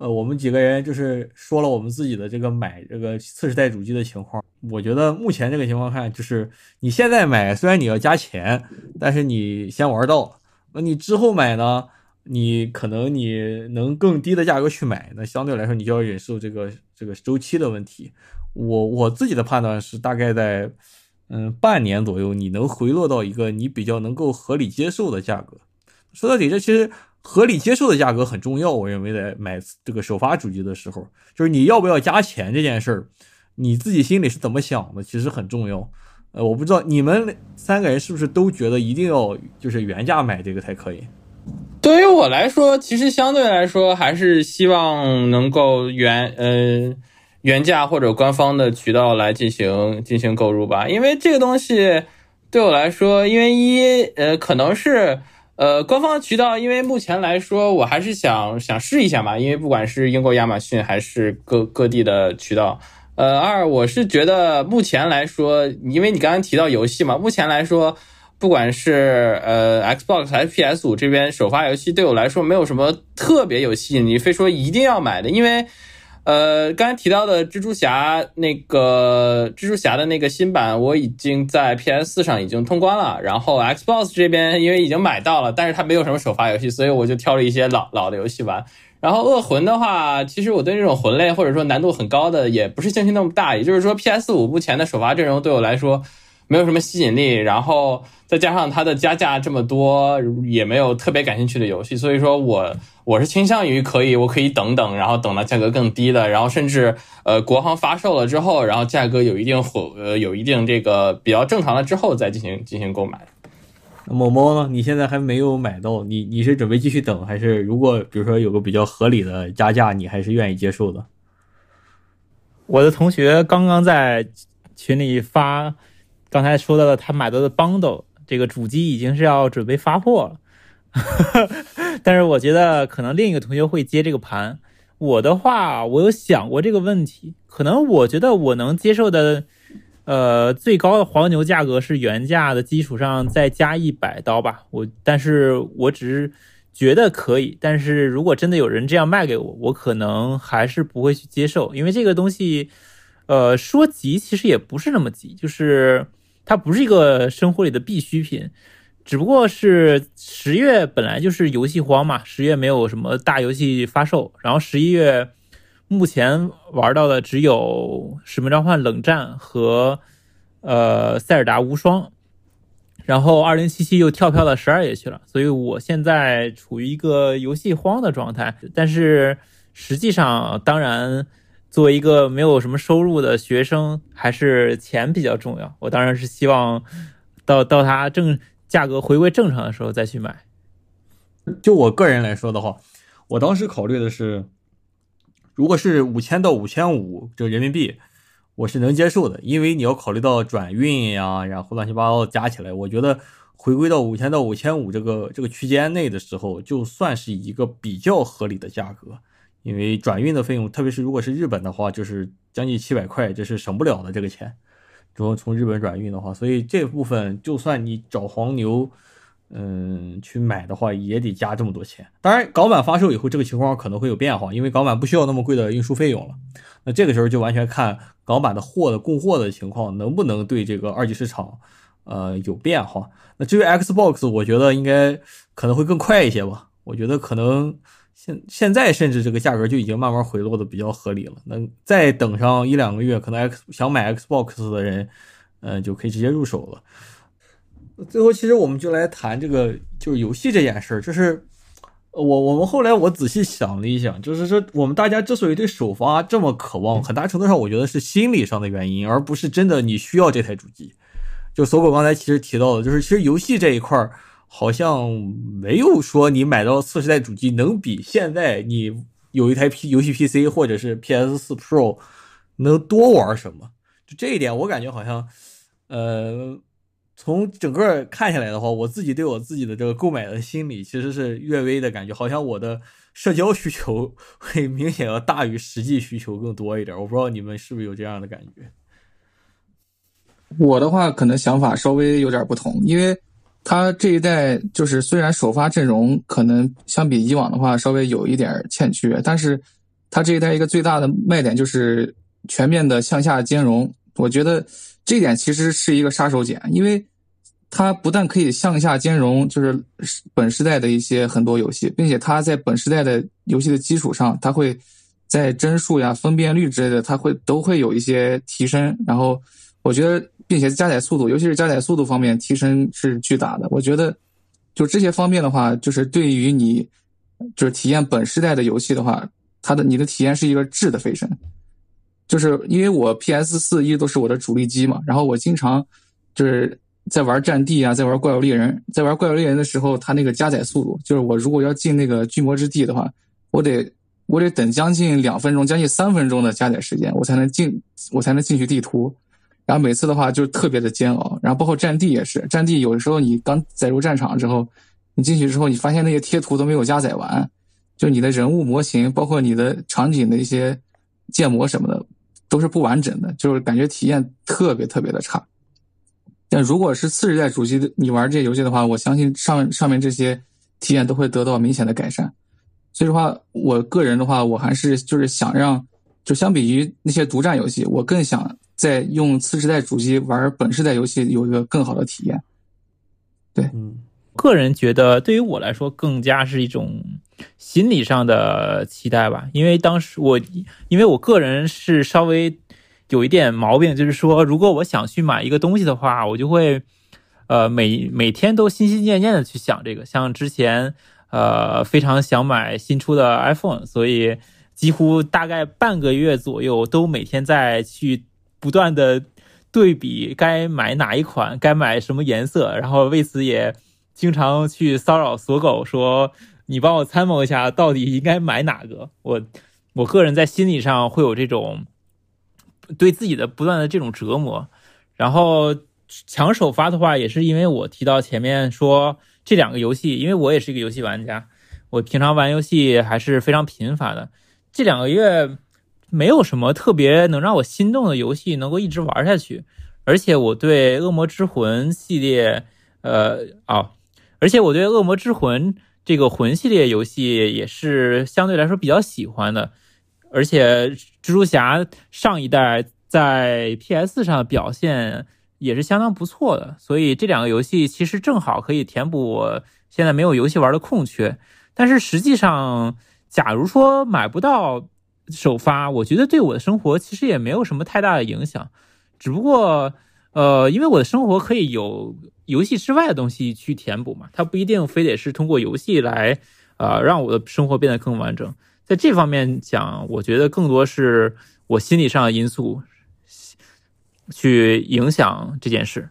呃，我们几个人就是说了我们自己的这个买这个次世代主机的情况。我觉得目前这个情况看，就是你现在买虽然你要加钱，但是你先玩到，那你之后买呢，你可能你能更低的价格去买，那相对来说你就要忍受这个这个周期的问题。我我自己的判断是，大概在嗯半年左右，你能回落到一个你比较能够合理接受的价格。说到底，这其实合理接受的价格很重要。我认为在买这个首发主机的时候，就是你要不要加钱这件事儿，你自己心里是怎么想的，其实很重要。呃，我不知道你们三个人是不是都觉得一定要就是原价买这个才可以。对于我来说，其实相对来说还是希望能够原呃。原价或者官方的渠道来进行进行购入吧，因为这个东西对我来说，因为一呃可能是呃官方渠道，因为目前来说我还是想想试一下嘛，因为不管是英国亚马逊还是各各地的渠道，呃二我是觉得目前来说，因为你刚刚提到游戏嘛，目前来说不管是呃 Xbox 还是 PS 五这边首发游戏，对我来说没有什么特别有吸引力，非说一定要买的，因为。呃，刚才提到的蜘蛛侠那个蜘蛛侠的那个新版，我已经在 PS 四上已经通关了。然后 Xbox 这边因为已经买到了，但是它没有什么首发游戏，所以我就挑了一些老老的游戏玩。然后恶魂的话，其实我对这种魂类或者说难度很高的，也不是兴趣那么大。也就是说，PS 五目前的首发阵容对我来说没有什么吸引力。然后再加上它的加价这么多，也没有特别感兴趣的游戏，所以说我。我是倾向于可以，我可以等等，然后等到价格更低的，然后甚至呃国行发售了之后，然后价格有一定火呃有一定这个比较正常了之后再进行进行购买。某某呢？你现在还没有买到，你你是准备继续等，还是如果比如说有个比较合理的加价，你还是愿意接受的？我的同学刚刚在群里发，刚才说到的他买到的 bundle，这个主机已经是要准备发货了。但是我觉得可能另一个同学会接这个盘。我的话，我有想过这个问题。可能我觉得我能接受的，呃，最高的黄牛价格是原价的基础上再加一百刀吧。我，但是我只是觉得可以。但是如果真的有人这样卖给我，我可能还是不会去接受，因为这个东西，呃，说急其实也不是那么急，就是它不是一个生活里的必需品。只不过是十月本来就是游戏荒嘛，十月没有什么大游戏发售，然后十一月目前玩到的只有《使命召唤：冷战》和呃《塞尔达无双》，然后二零七七又跳票到十二月去了，所以我现在处于一个游戏荒的状态。但是实际上，当然作为一个没有什么收入的学生，还是钱比较重要。我当然是希望到到它正。价格回归正常的时候再去买。就我个人来说的话，我当时考虑的是，如果是五千到五千五这人民币，我是能接受的，因为你要考虑到转运呀，然后乱七八糟加起来，我觉得回归到五千到五千五这个这个区间内的时候，就算是一个比较合理的价格。因为转运的费用，特别是如果是日本的话，就是将近七百块，这是省不了的这个钱。如果从日本转运的话，所以这部分就算你找黄牛，嗯，去买的话，也得加这么多钱。当然，港版发售以后，这个情况可能会有变化，因为港版不需要那么贵的运输费用了。那这个时候就完全看港版的货的供货的情况，能不能对这个二级市场，呃，有变化。那至于 Xbox，我觉得应该可能会更快一些吧。我觉得可能。现现在甚至这个价格就已经慢慢回落的比较合理了。那再等上一两个月，可能 X 想买 Xbox 的人，嗯，就可以直接入手了。最后，其实我们就来谈这个，就是游戏这件事儿。就是我我们后来我仔细想了一想，就是说我们大家之所以对首发这么渴望，很大程度上我觉得是心理上的原因，而不是真的你需要这台主机。就搜狗刚才其实提到的，就是其实游戏这一块儿。好像没有说你买到次世代主机能比现在你有一台 P 游戏 PC 或者是 PS 四 Pro 能多玩什么？就这一点，我感觉好像，呃，从整个看下来的话，我自己对我自己的这个购买的心理其实是略微的感觉，好像我的社交需求会明显要大于实际需求更多一点。我不知道你们是不是有这样的感觉？我的话，可能想法稍微有点不同，因为。它这一代就是虽然首发阵容可能相比以往的话稍微有一点欠缺，但是它这一代一个最大的卖点就是全面的向下兼容。我觉得这一点其实是一个杀手锏，因为它不但可以向下兼容，就是本时代的一些很多游戏，并且它在本时代的游戏的基础上，它会在帧数呀、分辨率之类的，它会都会有一些提升。然后我觉得。并且加载速度，尤其是加载速度方面提升是巨大的。我觉得，就这些方面的话，就是对于你，就是体验本世代的游戏的话，它的你的体验是一个质的飞升。就是因为我 PS 四一直都是我的主力机嘛，然后我经常就是在玩战地啊，在玩怪物猎人，在玩怪物猎人的时候，它那个加载速度，就是我如果要进那个巨魔之地的话，我得我得等将近两分钟，将近三分钟的加载时间，我才能进，我才能进去地图。然后每次的话就特别的煎熬，然后包括战地也是，战地有的时候你刚载入战场之后，你进去之后，你发现那些贴图都没有加载完，就你的人物模型，包括你的场景的一些建模什么的，都是不完整的，就是感觉体验特别特别的差。但如果是次世代主机的你玩这些游戏的话，我相信上上面这些体验都会得到明显的改善。所以的话，我个人的话，我还是就是想让，就相比于那些独占游戏，我更想。在用次世代主机玩本世代游戏有一个更好的体验。对，嗯，个人觉得对于我来说更加是一种心理上的期待吧，因为当时我因为我个人是稍微有一点毛病，就是说如果我想去买一个东西的话，我就会呃每每天都心心念念的去想这个，像之前呃非常想买新出的 iPhone，所以几乎大概半个月左右都每天在去。不断的对比该买哪一款，该买什么颜色，然后为此也经常去骚扰锁狗，说你帮我参谋一下，到底应该买哪个？我我个人在心理上会有这种对自己的不断的这种折磨。然后抢首发的话，也是因为我提到前面说这两个游戏，因为我也是一个游戏玩家，我平常玩游戏还是非常频繁的，这两个月。没有什么特别能让我心动的游戏能够一直玩下去，而且我对《恶魔之魂》系列，呃啊，而且我对《恶魔之魂》这个魂系列游戏也是相对来说比较喜欢的，而且蜘蛛侠上一代在 PS 上的表现也是相当不错的。所以这两个游戏其实正好可以填补我现在没有游戏玩的空缺。但是实际上，假如说买不到首发，我觉得对我的生活其实也没有什么太大的影响。只不过，呃，因为我的生活可以有游戏之外的东西去填补嘛，它不一定非得是通过游戏来，呃，让我的生活变得更完整。在这方面讲，我觉得更多是我心理上的因素去影响这件事。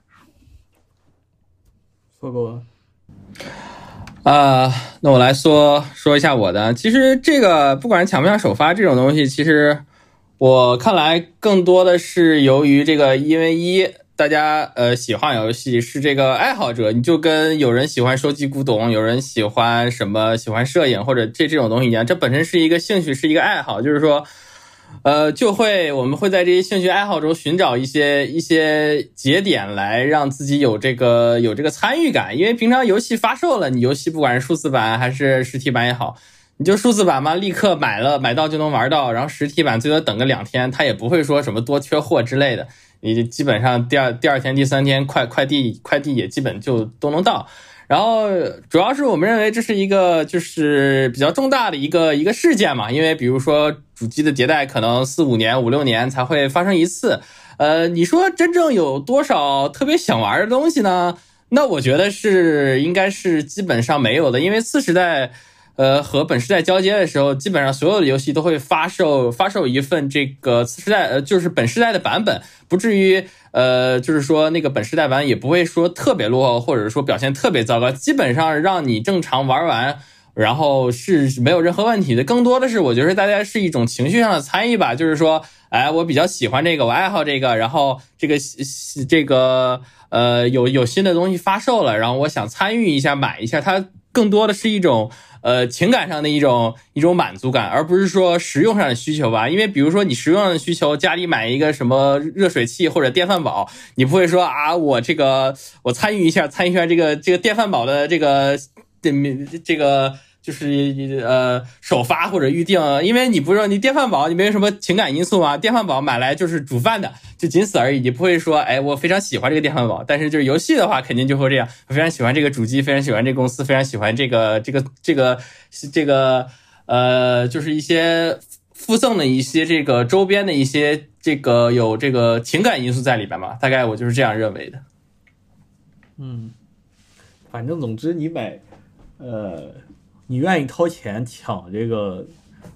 说够啊，那我来说说一下我的。其实这个不管抢不抢首发这种东西，其实我看来更多的是由于这个，因为一大家呃喜欢游戏是这个爱好者，你就跟有人喜欢收集古董，有人喜欢什么喜欢摄影或者这这种东西一样，这本身是一个兴趣，是一个爱好，就是说。呃，就会我们会在这些兴趣爱好中寻找一些一些节点来让自己有这个有这个参与感，因为平常游戏发售了，你游戏不管是数字版还是实体版也好，你就数字版嘛，立刻买了买到就能玩到，然后实体版最多等个两天，它也不会说什么多缺货之类的，你基本上第二第二天第三天快快递快递也基本就都能到。然后主要是我们认为这是一个就是比较重大的一个一个事件嘛，因为比如说主机的迭代可能四五年五六年才会发生一次，呃，你说真正有多少特别想玩的东西呢？那我觉得是应该是基本上没有的，因为次时代。呃，和本世代交接的时候，基本上所有的游戏都会发售发售一份这个次世代，呃，就是本世代的版本，不至于，呃，就是说那个本世代版也不会说特别落后，或者说表现特别糟糕，基本上让你正常玩完，然后是没有任何问题的。更多的是，我觉得大家是一种情绪上的参与吧，就是说，哎，我比较喜欢这个，我爱好这个，然后这个这个呃有有新的东西发售了，然后我想参与一下，买一下，它更多的是一种。呃，情感上的一种一种满足感，而不是说实用上的需求吧。因为比如说你实用上的需求，家里买一个什么热水器或者电饭煲，你不会说啊，我这个我参与一下，参与一下这个这个电饭煲的这个这这个。就是呃首发或者预定，因为你不是你电饭煲，你没有什么情感因素嘛？电饭煲买来就是煮饭的，就仅此而已。你不会说，哎，我非常喜欢这个电饭煲。但是就是游戏的话，肯定就会这样。我非常喜欢这个主机，非常喜欢这个公司，非常喜欢这个这个这个这个呃，就是一些附赠的一些这个周边的一些这个有这个情感因素在里边嘛？大概我就是这样认为的。嗯，反正总之你买呃。你愿意掏钱抢这个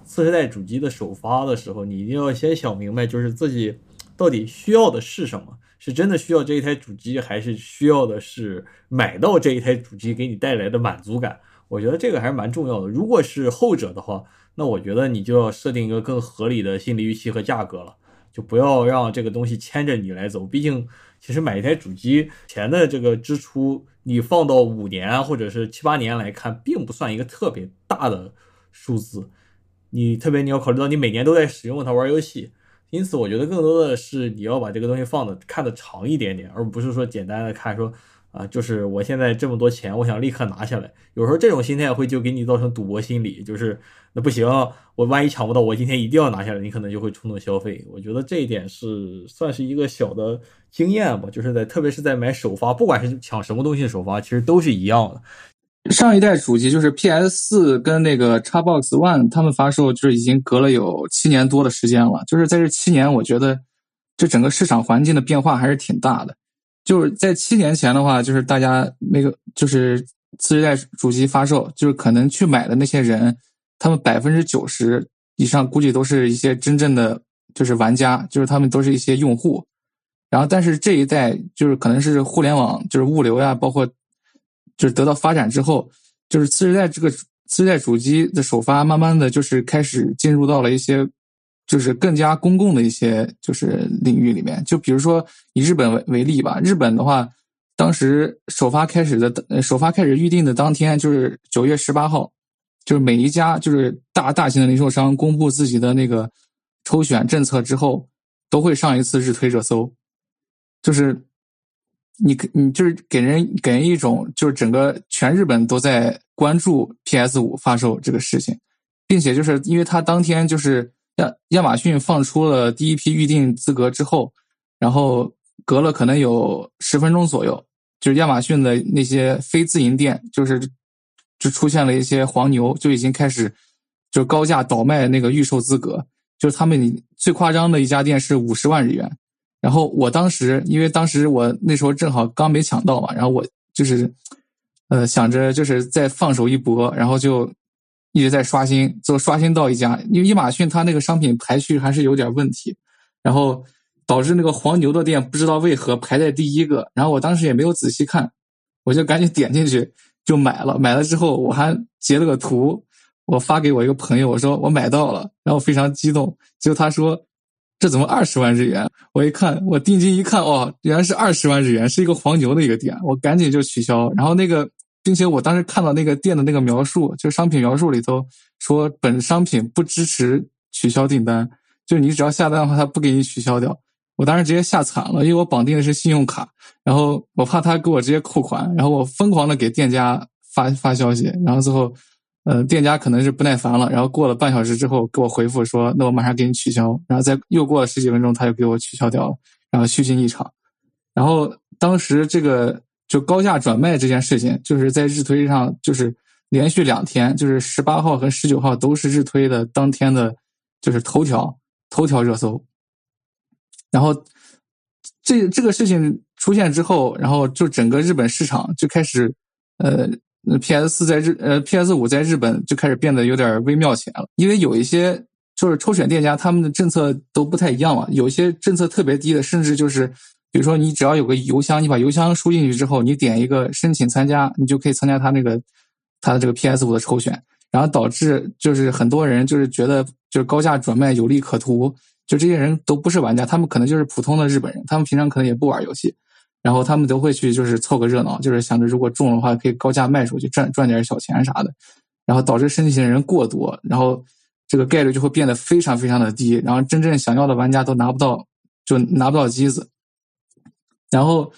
次世代主机的首发的时候，你一定要先想明白，就是自己到底需要的是什么？是真的需要这一台主机，还是需要的是买到这一台主机给你带来的满足感？我觉得这个还是蛮重要的。如果是后者的话，那我觉得你就要设定一个更合理的心理预期和价格了，就不要让这个东西牵着你来走。毕竟，其实买一台主机钱的这个支出。你放到五年或者是七八年来看，并不算一个特别大的数字。你特别你要考虑到你每年都在使用它玩游戏，因此我觉得更多的是你要把这个东西放的看的长一点点，而不是说简单的看说啊，就是我现在这么多钱，我想立刻拿下来。有时候这种心态会就给你造成赌博心理，就是那不行，我万一抢不到，我今天一定要拿下来，你可能就会冲动消费。我觉得这一点是算是一个小的。经验吧，就是在特别是在买首发，不管是抢什么东西首发，其实都是一样的。上一代主机就是 PS 四跟那个 Xbox One，他们发售就是已经隔了有七年多的时间了。就是在这七年，我觉得这整个市场环境的变化还是挺大的。就是在七年前的话，就是大家那个就是次世代主机发售，就是可能去买的那些人，他们百分之九十以上估计都是一些真正的就是玩家，就是他们都是一些用户。然后，但是这一代就是可能是互联网，就是物流呀，包括就是得到发展之后，就是次世代这个次世代主机的首发，慢慢的就是开始进入到了一些就是更加公共的一些就是领域里面。就比如说以日本为为例吧，日本的话，当时首发开始的首发开始预定的当天就是九月十八号，就是每一家就是大大型的零售商公布自己的那个抽选政策之后，都会上一次日推热搜。就是你，你就是给人给人一种，就是整个全日本都在关注 PS 五发售这个事情，并且就是因为它当天就是亚亚马逊放出了第一批预定资格之后，然后隔了可能有十分钟左右，就是亚马逊的那些非自营店，就是就出现了一些黄牛，就已经开始就高价倒卖那个预售资格。就是他们最夸张的一家店是五十万日元，然后我当时因为当时我那时候正好刚没抢到嘛，然后我就是呃想着就是再放手一搏，然后就一直在刷新，就刷新到一家，因为亚马逊它那个商品排序还是有点问题，然后。导致那个黄牛的店不知道为何排在第一个，然后我当时也没有仔细看，我就赶紧点进去就买了。买了之后我还截了个图，我发给我一个朋友，我说我买到了，然后非常激动。结果他说这怎么二十万日元？我一看我定睛一看，哦，原来是二十万日元，是一个黄牛的一个店，我赶紧就取消。然后那个，并且我当时看到那个店的那个描述，就商品描述里头说本商品不支持取消订单，就你只要下单的话，他不给你取消掉。我当时直接吓惨了，因为我绑定的是信用卡，然后我怕他给我直接扣款，然后我疯狂的给店家发发消息，然后最后，呃，店家可能是不耐烦了，然后过了半小时之后给我回复说，那我马上给你取消，然后再又过了十几分钟，他就给我取消掉了，然后虚惊一场。然后当时这个就高价转卖这件事情，就是在日推上就是连续两天，就是十八号和十九号都是日推的当天的，就是头条头条热搜。然后，这这个事情出现之后，然后就整个日本市场就开始，呃，PS 四在日，呃，PS 五在日本就开始变得有点微妙起来了。因为有一些就是抽选店家，他们的政策都不太一样嘛。有些政策特别低的，甚至就是，比如说你只要有个邮箱，你把邮箱输进去之后，你点一个申请参加，你就可以参加他那个他的这个 PS 五的抽选。然后导致就是很多人就是觉得就是高价转卖有利可图。就这些人都不是玩家，他们可能就是普通的日本人，他们平常可能也不玩游戏，然后他们都会去就是凑个热闹，就是想着如果中的话可以高价卖出去赚赚点小钱啥的，然后导致申请的人过多，然后这个概率就会变得非常非常的低，然后真正想要的玩家都拿不到，就拿不到机子。然后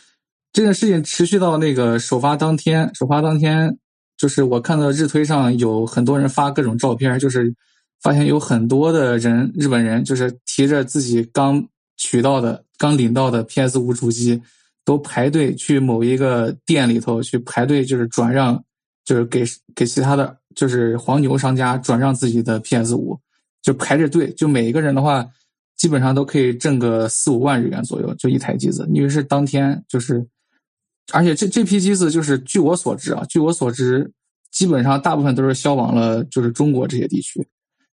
这件事情持续到那个首发当天，首发当天就是我看到日推上有很多人发各种照片，就是。发现有很多的人，日本人就是提着自己刚取到的、刚领到的 PS 五主机，都排队去某一个店里头去排队，就是转让，就是给给其他的就是黄牛商家转让自己的 PS 五，就排着队，就每一个人的话，基本上都可以挣个四五万日元左右，就一台机子，因为是当天就是，而且这这批机子就是据我所知啊，据我所知，基本上大部分都是销往了就是中国这些地区。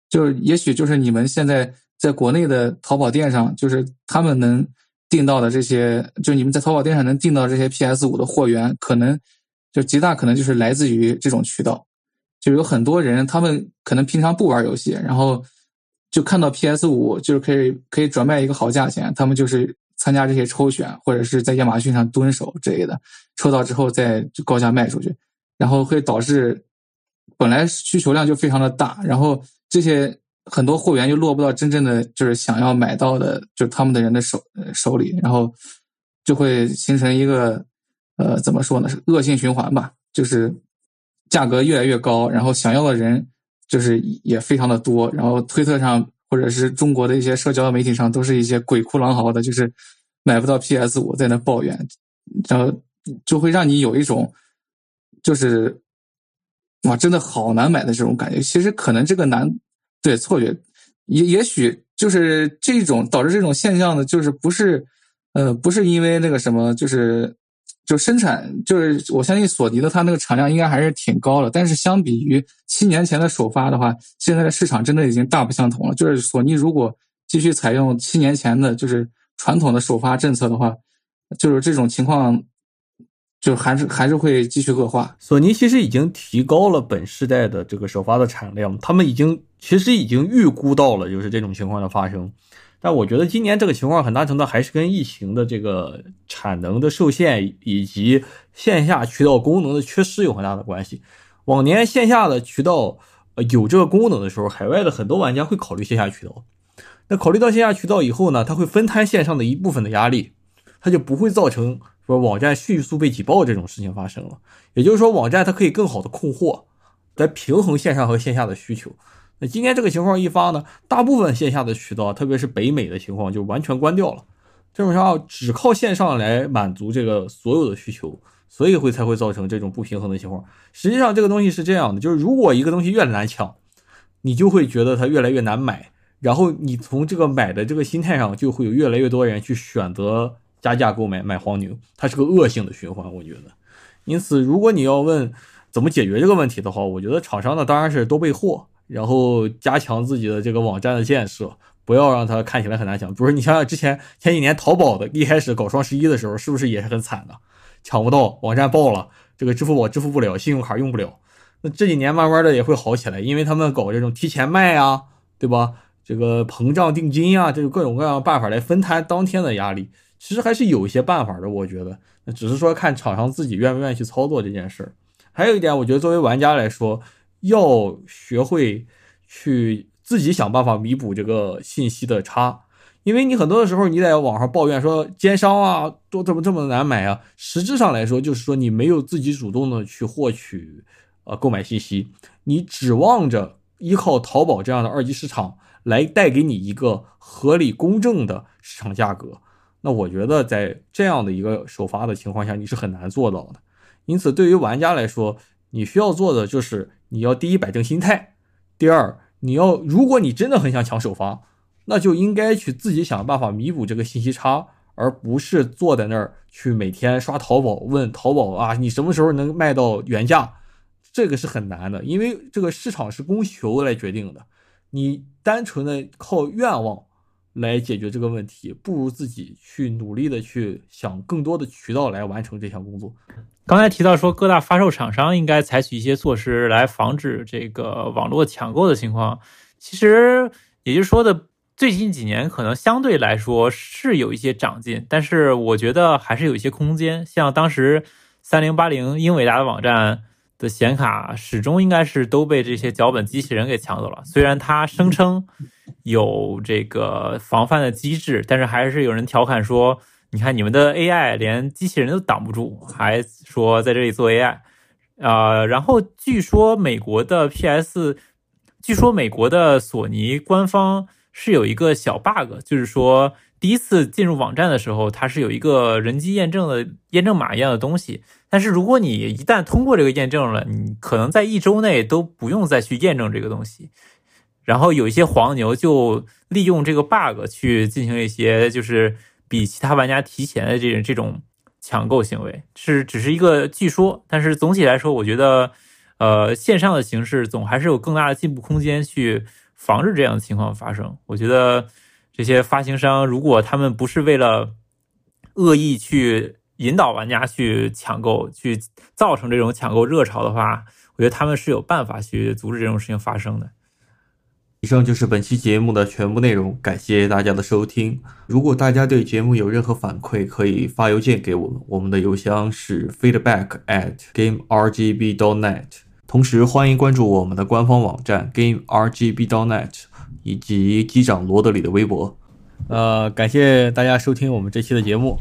就是，也许就是你们现在在国内的淘宝店上，就是他们能订到的这些，就你们在淘宝店上能订到这些 PS 五的货源，可能就极大可能就是来自于这种渠道。就有很多人，他们可能平常不玩游戏，然后就看到 PS 五就是可以可以转卖一个好价钱，他们就是参加这些抽选，或者是在亚马逊上蹲守之类的，抽到之后再高价卖出去，然后会导致本来需求量就非常的大，然后。这些很多货源又落不到真正的就是想要买到的，就是他们的人的手手里，然后就会形成一个呃怎么说呢？是恶性循环吧？就是价格越来越高，然后想要的人就是也非常的多，然后推特上或者是中国的一些社交媒体上都是一些鬼哭狼嚎的，就是买不到 PS 五在那抱怨，然后就会让你有一种就是。哇，真的好难买的这种感觉。其实可能这个难，对错觉，也也许就是这种导致这种现象的，就是不是，呃，不是因为那个什么，就是就生产，就是我相信索尼的它那个产量应该还是挺高的。但是相比于七年前的首发的话，现在的市场真的已经大不相同了。就是索尼如果继续采用七年前的，就是传统的首发政策的话，就是这种情况。就还是还是会继续恶化。索尼其实已经提高了本世代的这个首发的产量，他们已经其实已经预估到了就是这种情况的发生。但我觉得今年这个情况很大程度还是跟疫情的这个产能的受限以及线下渠道功能的缺失有很大的关系。往年线下的渠道有这个功能的时候，海外的很多玩家会考虑线下渠道。那考虑到线下渠道以后呢，它会分摊线上的一部分的压力，它就不会造成。说网站迅速被挤爆这种事情发生了，也就是说网站它可以更好的控货，来平衡线上和线下的需求。今天这个情况一发呢，大部分线下的渠道，特别是北美的情况就完全关掉了，这种情况只靠线上来满足这个所有的需求，所以会才会造成这种不平衡的情况。实际上，这个东西是这样的，就是如果一个东西越难抢，你就会觉得它越来越难买，然后你从这个买的这个心态上，就会有越来越多人去选择加价购买买黄牛，它是个恶性的循环，我觉得。因此，如果你要问怎么解决这个问题的话，我觉得厂商呢当然是多备货，然后加强自己的这个网站的建设。不要让它看起来很难抢。比如，你想想之前前几年淘宝的一开始搞双十一的时候，是不是也是很惨的，抢不到，网站爆了，这个支付宝支付不了，信用卡用不了。那这几年慢慢的也会好起来，因为他们搞这种提前卖啊，对吧？这个膨胀定金啊，这个各种各样的办法来分摊当天的压力，其实还是有一些办法的。我觉得，那只是说看厂商自己愿不愿意去操作这件事儿。还有一点，我觉得作为玩家来说，要学会去。自己想办法弥补这个信息的差，因为你很多的时候你在网上抱怨说奸商啊都怎么这么难买啊，实质上来说就是说你没有自己主动的去获取呃购买信息，你指望着依靠淘宝这样的二级市场来带给你一个合理公正的市场价格，那我觉得在这样的一个首发的情况下你是很难做到的。因此，对于玩家来说，你需要做的就是你要第一摆正心态，第二。你要，如果你真的很想抢首发，那就应该去自己想办法弥补这个信息差，而不是坐在那儿去每天刷淘宝问淘宝啊，你什么时候能卖到原价？这个是很难的，因为这个市场是供求来决定的。你单纯的靠愿望来解决这个问题，不如自己去努力的去想更多的渠道来完成这项工作。刚才提到说，各大发售厂商应该采取一些措施来防止这个网络抢购的情况。其实，也就是说的，最近几年可能相对来说是有一些长进，但是我觉得还是有一些空间。像当时三零八零英伟达的网站的显卡，始终应该是都被这些脚本机器人给抢走了。虽然它声称有这个防范的机制，但是还是有人调侃说。你看，你们的 AI 连机器人都挡不住，还说在这里做 AI，啊，然后据说美国的 PS，据说美国的索尼官方是有一个小 bug，就是说第一次进入网站的时候，它是有一个人机验证的验证码一样的东西，但是如果你一旦通过这个验证了，你可能在一周内都不用再去验证这个东西，然后有一些黄牛就利用这个 bug 去进行一些就是。比其他玩家提前的这种这种抢购行为是只是一个据说，但是总体来说，我觉得，呃，线上的形式总还是有更大的进步空间去防止这样的情况发生。我觉得这些发行商如果他们不是为了恶意去引导玩家去抢购，去造成这种抢购热潮的话，我觉得他们是有办法去阻止这种事情发生的。以上就是本期节目的全部内容，感谢大家的收听。如果大家对节目有任何反馈，可以发邮件给我们，我们的邮箱是 feedback at gamergb.net。同时，欢迎关注我们的官方网站 gamergb.net 以及机长罗德里的微博。呃，感谢大家收听我们这期的节目，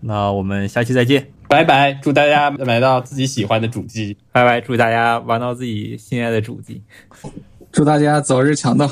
那我们下期再见，拜拜！祝大家买到自己喜欢的主机，拜拜！祝大家玩到自己心爱的主机。祝大家早日抢到！